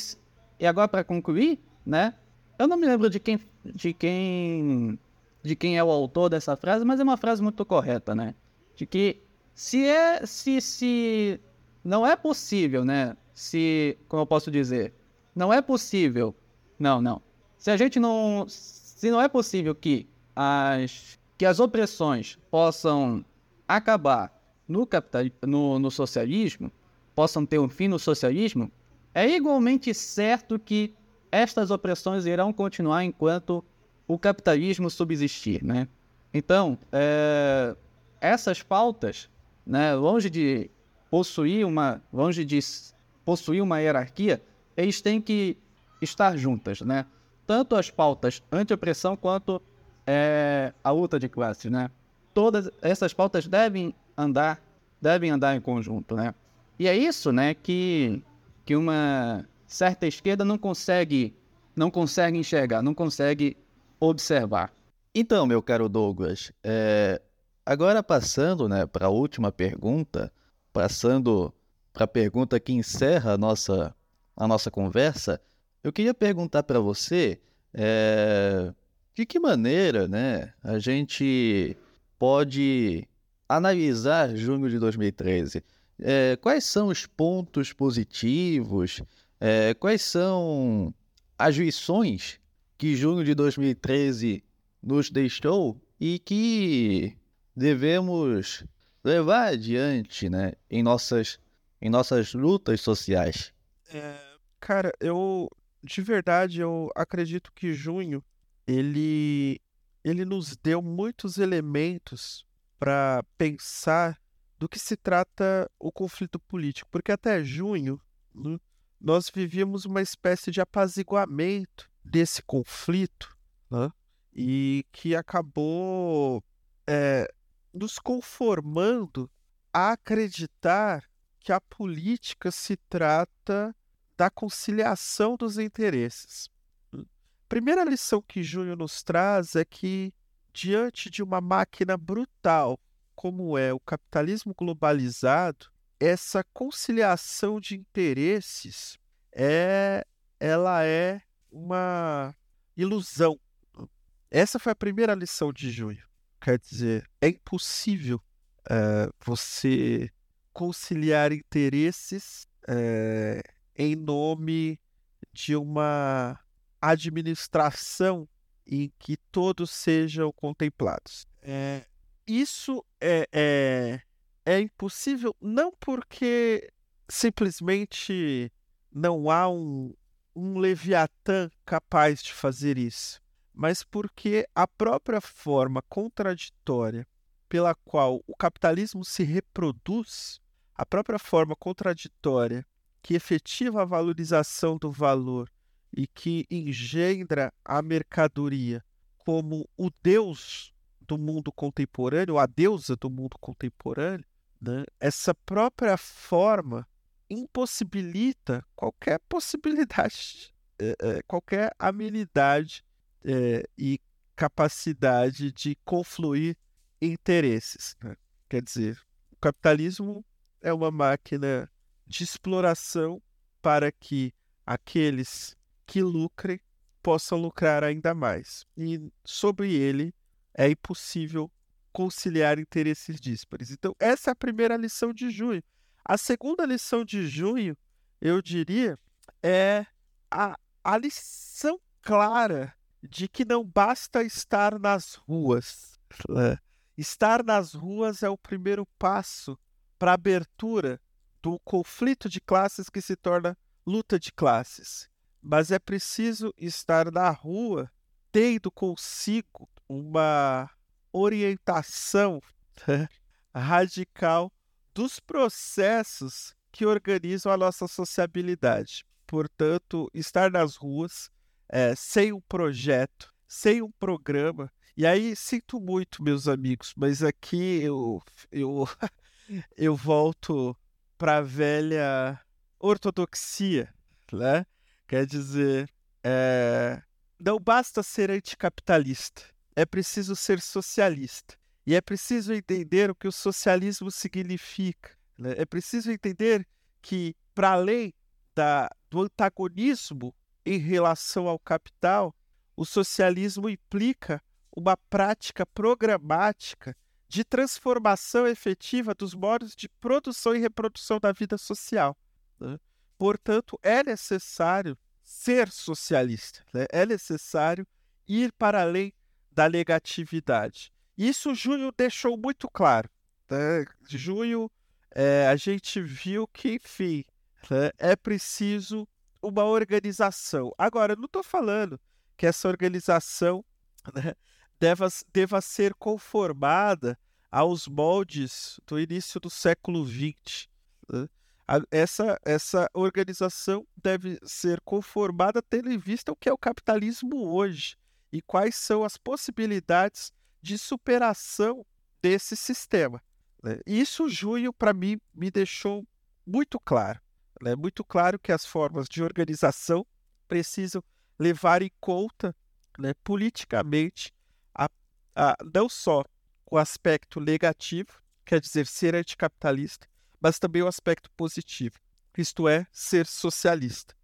e agora para concluir, né? Eu não me lembro de quem, de quem, de quem é o autor dessa frase, mas é uma frase muito correta, né? De que se é, se, se não é possível, né? Se, como eu posso dizer, não é possível, não, não. Se a gente não, se não é possível que as, que as opressões possam acabar no, capital, no, no socialismo, possam ter um fim no socialismo, é igualmente certo que estas opressões irão continuar enquanto o capitalismo subsistir, né? Então, é, essas pautas, né, longe de possuir uma, longe de possuir uma hierarquia, eles têm que estar juntas, né? Tanto as pautas anti-opressão quanto é, a luta de classes, né? Todas essas pautas devem andar, devem andar em conjunto, né? E é isso, né, que, que uma certa esquerda não consegue, não consegue enxergar, não consegue observar. Então, meu caro Douglas, é, agora passando, né, para a última pergunta, passando para a pergunta que encerra a nossa, a nossa conversa, eu queria perguntar para você é, de que maneira né, a gente pode analisar junho de 2013. É, quais são os pontos positivos? É, quais são as lições que junho de 2013 nos deixou e que devemos levar adiante, né, em nossas, em nossas lutas sociais? É, cara, eu de verdade eu acredito que junho ele ele nos deu muitos elementos para pensar do que se trata o conflito político, porque até junho né, nós vivíamos uma espécie de apaziguamento desse conflito, né, e que acabou é, nos conformando a acreditar que a política se trata da conciliação dos interesses. Primeira lição que Júnior nos traz é que, diante de uma máquina brutal como é o capitalismo globalizado, essa conciliação de interesses é ela é uma ilusão. Essa foi a primeira lição de junho. Quer dizer, é impossível uh, você conciliar interesses uh, em nome de uma administração em que todos sejam contemplados. É, isso é, é, é impossível não porque simplesmente não há um, um Leviatã capaz de fazer isso, mas porque a própria forma contraditória pela qual o capitalismo se reproduz, a própria forma contraditória que efetiva a valorização do valor e que engendra a mercadoria como o Deus do mundo contemporâneo, a deusa do mundo contemporâneo, né? essa própria forma impossibilita qualquer possibilidade, é, é, qualquer habilidade é, e capacidade de confluir interesses. Né? Quer dizer, o capitalismo é uma máquina de exploração para que aqueles que lucrem possam lucrar ainda mais. E sobre ele é impossível conciliar interesses díspares. Então, essa é a primeira lição de junho. A segunda lição de junho, eu diria, é a, a lição clara de que não basta estar nas ruas. Né? Estar nas ruas é o primeiro passo para a abertura do conflito de classes que se torna luta de classes. Mas é preciso estar na rua tendo consigo uma orientação radical dos processos que organizam a nossa sociabilidade. Portanto, estar nas ruas é, sem um projeto, sem um programa. E aí sinto muito, meus amigos, mas aqui eu, eu, eu volto para a velha ortodoxia, né? Quer dizer, é, não basta ser anticapitalista, é preciso ser socialista. E é preciso entender o que o socialismo significa. Né? É preciso entender que, para além da, do antagonismo em relação ao capital, o socialismo implica uma prática programática de transformação efetiva dos modos de produção e reprodução da vida social. Né? Portanto, é necessário ser socialista, né? é necessário ir para além da negatividade. Isso Junho deixou muito claro. Né? Junho, é, a gente viu que, enfim, né, é preciso uma organização. Agora, não estou falando que essa organização né, deva, deva ser conformada aos moldes do início do século XX. Né? Essa, essa organização deve ser conformada tendo em vista o que é o capitalismo hoje e quais são as possibilidades de superação desse sistema. Né? Isso, junho, para mim, me deixou muito claro. É muito claro que as formas de organização precisam levar em conta né, politicamente a, a, não só o aspecto negativo, quer dizer, ser anticapitalista, mas também o aspecto positivo, isto é, ser socialista.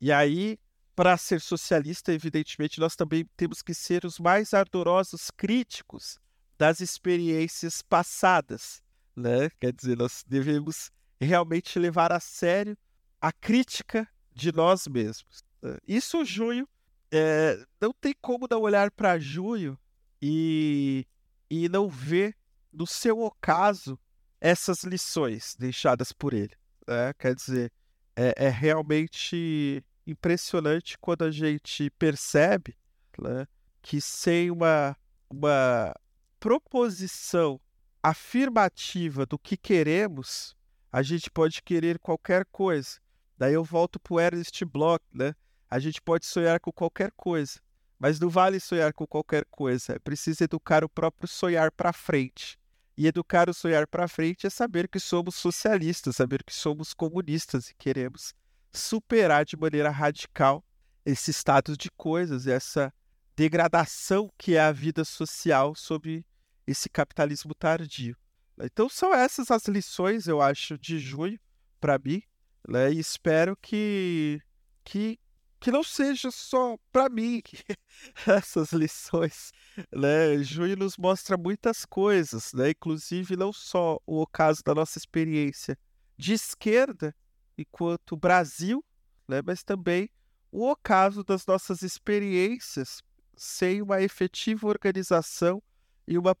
E aí, para ser socialista, evidentemente, nós também temos que ser os mais ardorosos críticos das experiências passadas. Né? Quer dizer, nós devemos realmente levar a sério a crítica de nós mesmos. Isso, junho, é, não tem como não olhar para junho e, e não ver, no seu ocaso, essas lições deixadas por ele. Né? Quer dizer, é, é, realmente impressionante quando a gente percebe né, que sem uma, uma proposição afirmativa do que queremos, a gente pode querer qualquer coisa. Daí eu volto para o Ernest Bloch, né? A gente pode sonhar com qualquer coisa, mas não vale sonhar com qualquer coisa. É preciso educar o próprio sonhar para frente. E educar o sonhar para frente é saber que somos socialistas, saber que somos comunistas e queremos superar de maneira radical esse status de coisas, essa degradação que é a vida social sob esse capitalismo tardio. Então são essas as lições, eu acho, de junho para mim, né? E espero que que que não seja só para mim essas lições, né? Junho nos mostra muitas coisas, né? Inclusive não só o caso da nossa experiência de esquerda enquanto Brasil, né? Mas também o ocaso das nossas experiências sem uma efetiva organização e uma,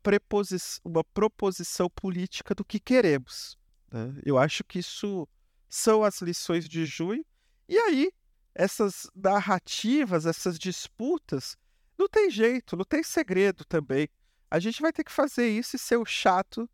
uma proposição política do que queremos. Né? Eu acho que isso são as lições de junho. E aí, essas narrativas, essas disputas, não tem jeito, não tem segredo também. A gente vai ter que fazer isso e ser o chato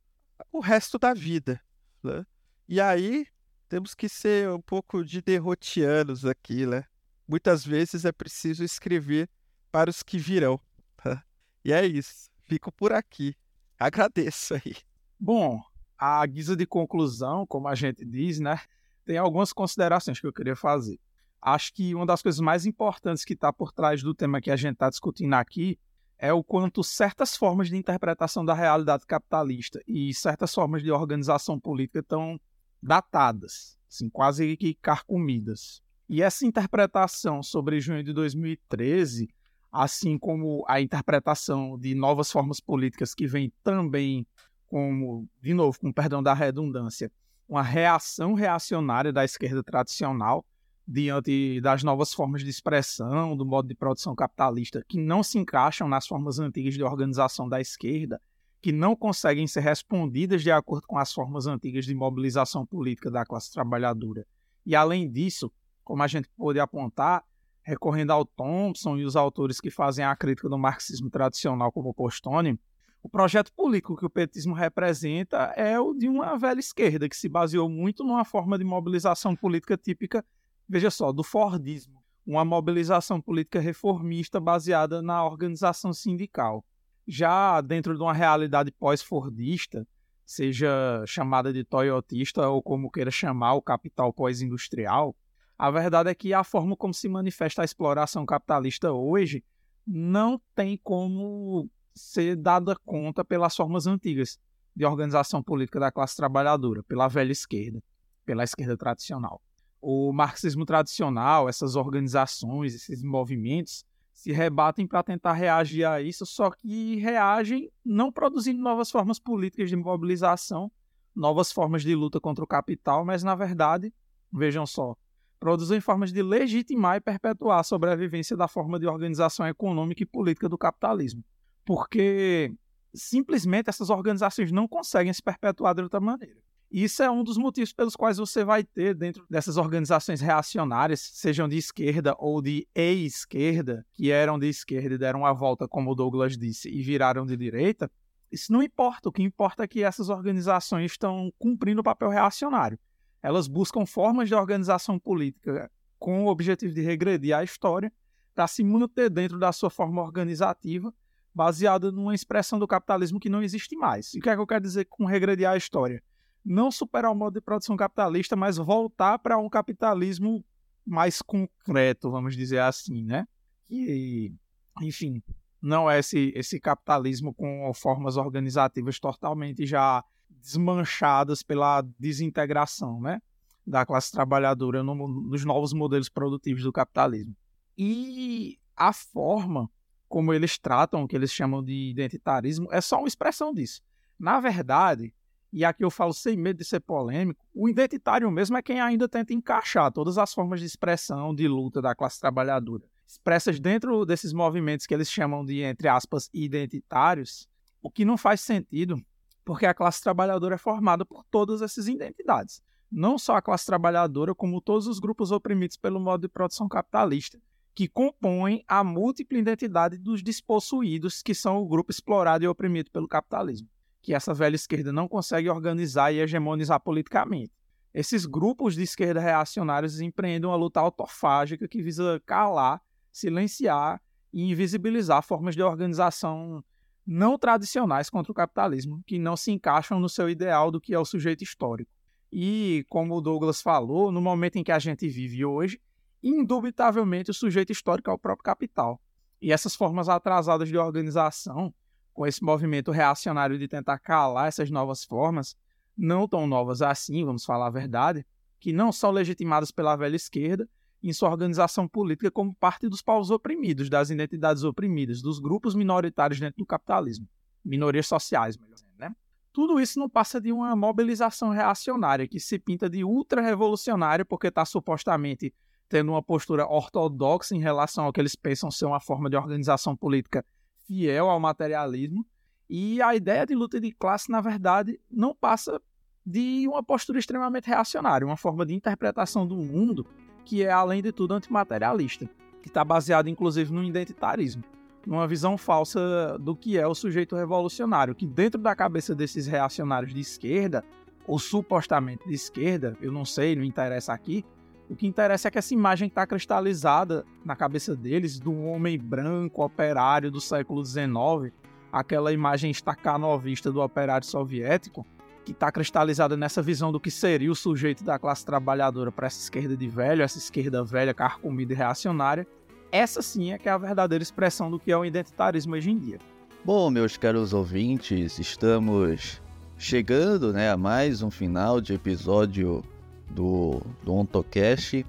o resto da vida. Né? E aí, temos que ser um pouco de derrotianos aqui, né? Muitas vezes é preciso escrever para os que virão. Tá? E é isso fico por aqui. Agradeço aí. Bom, a guisa de conclusão, como a gente diz, né, tem algumas considerações que eu queria fazer. Acho que uma das coisas mais importantes que está por trás do tema que a gente está discutindo aqui é o quanto certas formas de interpretação da realidade capitalista e certas formas de organização política estão datadas, assim, quase que carcomidas. E essa interpretação sobre junho de 2013 assim como a interpretação de novas formas políticas que vem também como, de novo, com perdão da redundância, uma reação reacionária da esquerda tradicional diante das novas formas de expressão, do modo de produção capitalista, que não se encaixam nas formas antigas de organização da esquerda, que não conseguem ser respondidas de acordo com as formas antigas de mobilização política da classe trabalhadora. E, além disso, como a gente pôde apontar, recorrendo ao Thompson e os autores que fazem a crítica do marxismo tradicional como Postone, o projeto político que o petismo representa é o de uma velha esquerda que se baseou muito numa forma de mobilização política típica, veja só, do Fordismo, uma mobilização política reformista baseada na organização sindical. Já dentro de uma realidade pós-fordista, seja chamada de toyotista ou como queira chamar o capital pós-industrial, a verdade é que a forma como se manifesta a exploração capitalista hoje não tem como ser dada conta pelas formas antigas de organização política da classe trabalhadora, pela velha esquerda, pela esquerda tradicional. O marxismo tradicional, essas organizações, esses movimentos, se rebatem para tentar reagir a isso, só que reagem não produzindo novas formas políticas de mobilização, novas formas de luta contra o capital, mas na verdade, vejam só, produzem formas de legitimar e perpetuar a sobrevivência da forma de organização econômica e política do capitalismo. Porque simplesmente essas organizações não conseguem se perpetuar de outra maneira. Isso é um dos motivos pelos quais você vai ter dentro dessas organizações reacionárias, sejam de esquerda ou de e-esquerda, que eram de esquerda e deram a volta, como o Douglas disse, e viraram de direita. Isso não importa. O que importa é que essas organizações estão cumprindo o papel reacionário. Elas buscam formas de organização política com o objetivo de regredir a história para se manter dentro da sua forma organizativa, baseada numa expressão do capitalismo que não existe mais. E o que é que eu quero dizer com regredir a história? Não superar o modo de produção capitalista, mas voltar para um capitalismo mais concreto, vamos dizer assim, né? Que, enfim, não é esse, esse capitalismo com formas organizativas totalmente já desmanchadas pela desintegração né, da classe trabalhadora no, nos novos modelos produtivos do capitalismo. E a forma como eles tratam, o que eles chamam de identitarismo, é só uma expressão disso. Na verdade, e aqui eu falo sem medo de ser polêmico, o identitário mesmo é quem ainda tenta encaixar todas as formas de expressão, de luta da classe trabalhadora, expressas dentro desses movimentos que eles chamam de, entre aspas, identitários, o que não faz sentido porque a classe trabalhadora é formada por todas essas identidades. Não só a classe trabalhadora, como todos os grupos oprimidos pelo modo de produção capitalista, que compõem a múltipla identidade dos despossuídos, que são o grupo explorado e oprimido pelo capitalismo, que essa velha esquerda não consegue organizar e hegemonizar politicamente. Esses grupos de esquerda reacionários empreendem uma luta autofágica que visa calar, silenciar e invisibilizar formas de organização não tradicionais contra o capitalismo, que não se encaixam no seu ideal do que é o sujeito histórico. E, como o Douglas falou, no momento em que a gente vive hoje, indubitavelmente o sujeito histórico é o próprio capital. E essas formas atrasadas de organização, com esse movimento reacionário de tentar calar essas novas formas, não tão novas assim, vamos falar a verdade, que não são legitimadas pela velha esquerda, em sua organização política como parte dos povos oprimidos, das identidades oprimidas, dos grupos minoritários dentro do capitalismo, minorias sociais, melhor dizendo, né? Tudo isso não passa de uma mobilização reacionária que se pinta de ultra-revolucionária porque está supostamente tendo uma postura ortodoxa em relação ao que eles pensam ser uma forma de organização política fiel ao materialismo. E a ideia de luta de classe, na verdade, não passa de uma postura extremamente reacionária, uma forma de interpretação do mundo que é, além de tudo, antimaterialista, que está baseado inclusive no identitarismo, numa visão falsa do que é o sujeito revolucionário, que dentro da cabeça desses reacionários de esquerda, ou supostamente de esquerda, eu não sei, não interessa aqui, o que interessa é que essa imagem está cristalizada na cabeça deles do homem branco operário do século XIX, aquela imagem estacanovista do operário soviético, que está cristalizada nessa visão do que seria o sujeito da classe trabalhadora para essa esquerda de velho, essa esquerda velha, carcomida e reacionária, essa sim é que é a verdadeira expressão do que é o identitarismo hoje em dia. Bom, meus caros ouvintes, estamos chegando né, a mais um final de episódio do, do OntoCast,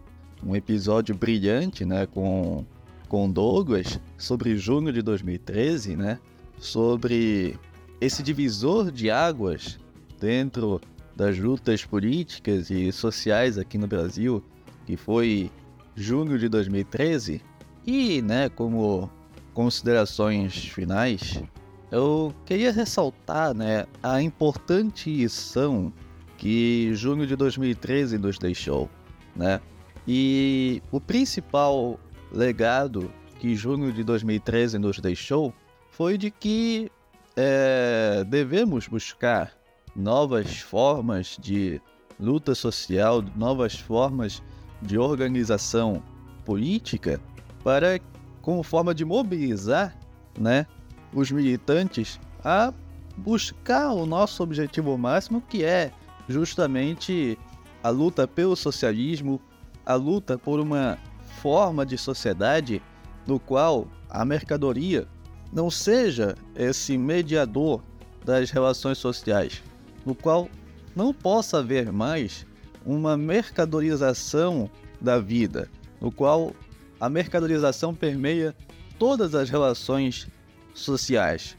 um episódio brilhante né, com, com Douglas sobre junho de 2013, né, sobre esse divisor de águas dentro das lutas políticas e sociais aqui no Brasil, que foi junho de 2013. E, né, como considerações finais, eu queria ressaltar, né, a importante lição que junho de 2013 nos deixou, né? E o principal legado que junho de 2013 nos deixou foi de que é, devemos buscar novas formas de luta social, novas formas de organização política para como forma de mobilizar, né, os militantes a buscar o nosso objetivo máximo, que é justamente a luta pelo socialismo, a luta por uma forma de sociedade no qual a mercadoria não seja esse mediador das relações sociais, no qual não possa haver mais uma mercadorização da vida, no qual a mercadorização permeia todas as relações sociais.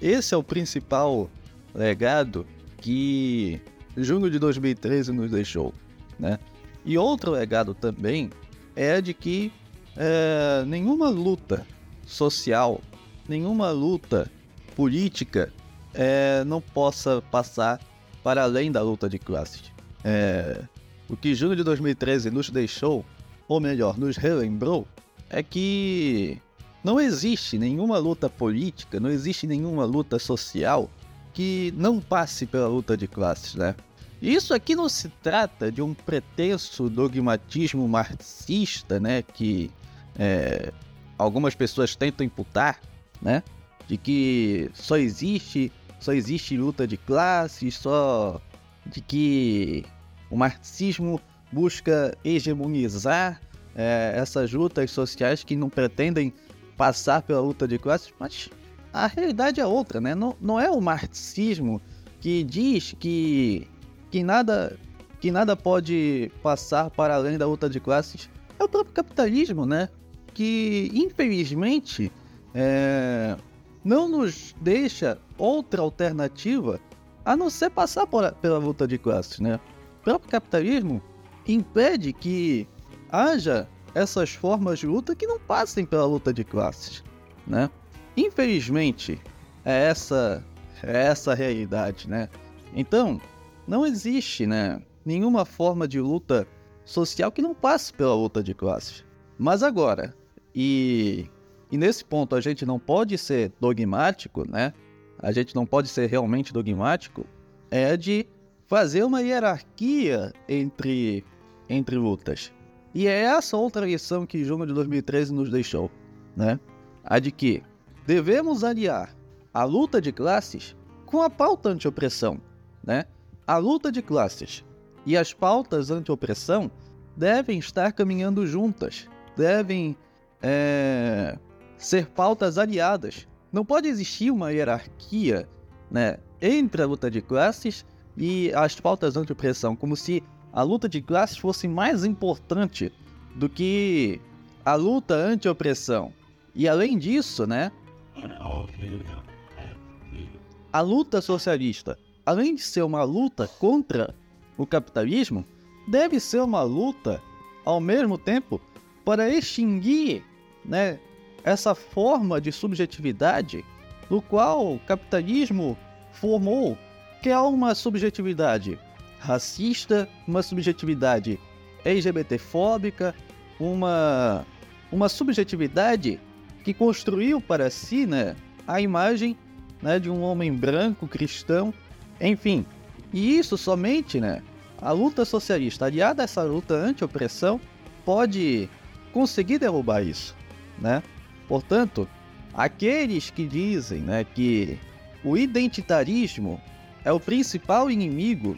Esse é o principal legado que junho de 2013 nos deixou, né? E outro legado também é de que é, nenhuma luta social, nenhuma luta política é, não possa passar para além da luta de classes. É, o que junho de 2013 nos deixou, ou melhor, nos relembrou, é que não existe nenhuma luta política, não existe nenhuma luta social que não passe pela luta de classes, né? Isso aqui não se trata de um pretenso dogmatismo marxista, né? Que é, algumas pessoas tentam imputar, né? De que só existe, só existe luta de classes, só de que o marxismo busca hegemonizar é, essas lutas sociais que não pretendem passar pela luta de classes, mas a realidade é outra, né? Não, não é o marxismo que diz que, que, nada, que nada pode passar para além da luta de classes. É o próprio capitalismo, né? Que, infelizmente, é, não nos deixa outra alternativa a não ser passar por, pela luta de classes, né? O próprio capitalismo impede que haja essas formas de luta que não passem pela luta de classes, né? Infelizmente, é essa é essa a realidade, né? Então, não existe, né, nenhuma forma de luta social que não passe pela luta de classes. Mas agora, e, e nesse ponto a gente não pode ser dogmático, né? A gente não pode ser realmente dogmático, é de fazer uma hierarquia entre, entre lutas. E é essa outra lição que junho de 2013 nos deixou, né? A de que devemos aliar a luta de classes com a pauta anti-opressão, né? A luta de classes e as pautas anti-opressão devem estar caminhando juntas, devem é, ser pautas aliadas. Não pode existir uma hierarquia né, entre a luta de classes e as pautas anti-opressão, como se a luta de classes fosse mais importante do que a luta anti-opressão. E além disso, né? A luta socialista, além de ser uma luta contra o capitalismo, deve ser uma luta, ao mesmo tempo, para extinguir né, essa forma de subjetividade no qual o capitalismo formou, que é uma subjetividade racista, uma subjetividade LGBTfóbica, uma, uma subjetividade que construiu para si né, a imagem né, de um homem branco, cristão, enfim. E isso somente né, a luta socialista, aliada a essa luta anti-opressão, pode conseguir derrubar isso. Né? Portanto, aqueles que dizem né, que o identitarismo é o principal inimigo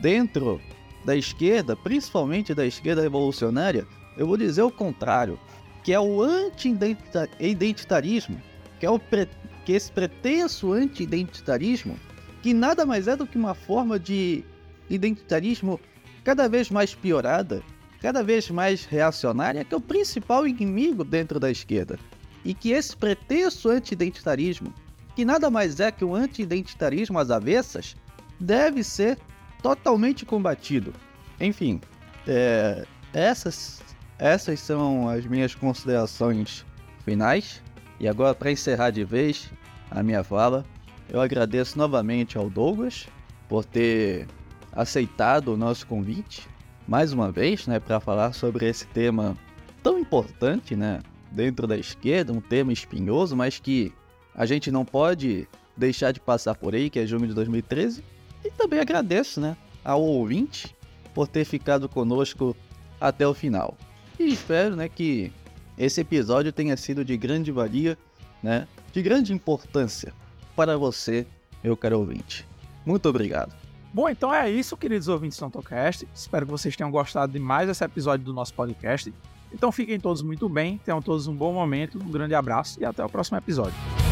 dentro da esquerda, principalmente da esquerda revolucionária, eu vou dizer o contrário, que é o anti-identitarismo, que é o pre... que esse pretenso anti-identitarismo, que nada mais é do que uma forma de identitarismo cada vez mais piorada, cada vez mais reacionária, que é o principal inimigo dentro da esquerda. E que esse pretenso anti-identitarismo, que nada mais é que um anti-identitarismo às avessas, deve ser totalmente combatido. Enfim, é, essas, essas são as minhas considerações finais. E agora, para encerrar de vez a minha fala, eu agradeço novamente ao Douglas por ter aceitado o nosso convite mais uma vez, né, para falar sobre esse tema tão importante, né? Dentro da esquerda, um tema espinhoso, mas que a gente não pode deixar de passar por aí, que é junho de 2013. E também agradeço, né, ao ouvinte por ter ficado conosco até o final. E espero, né, que esse episódio tenha sido de grande valia, né, de grande importância para você, meu caro ouvinte. Muito obrigado. Bom, então é isso, queridos ouvintes do Antocast. Espero que vocês tenham gostado de mais esse episódio do nosso podcast. Então fiquem todos muito bem, tenham todos um bom momento, um grande abraço e até o próximo episódio.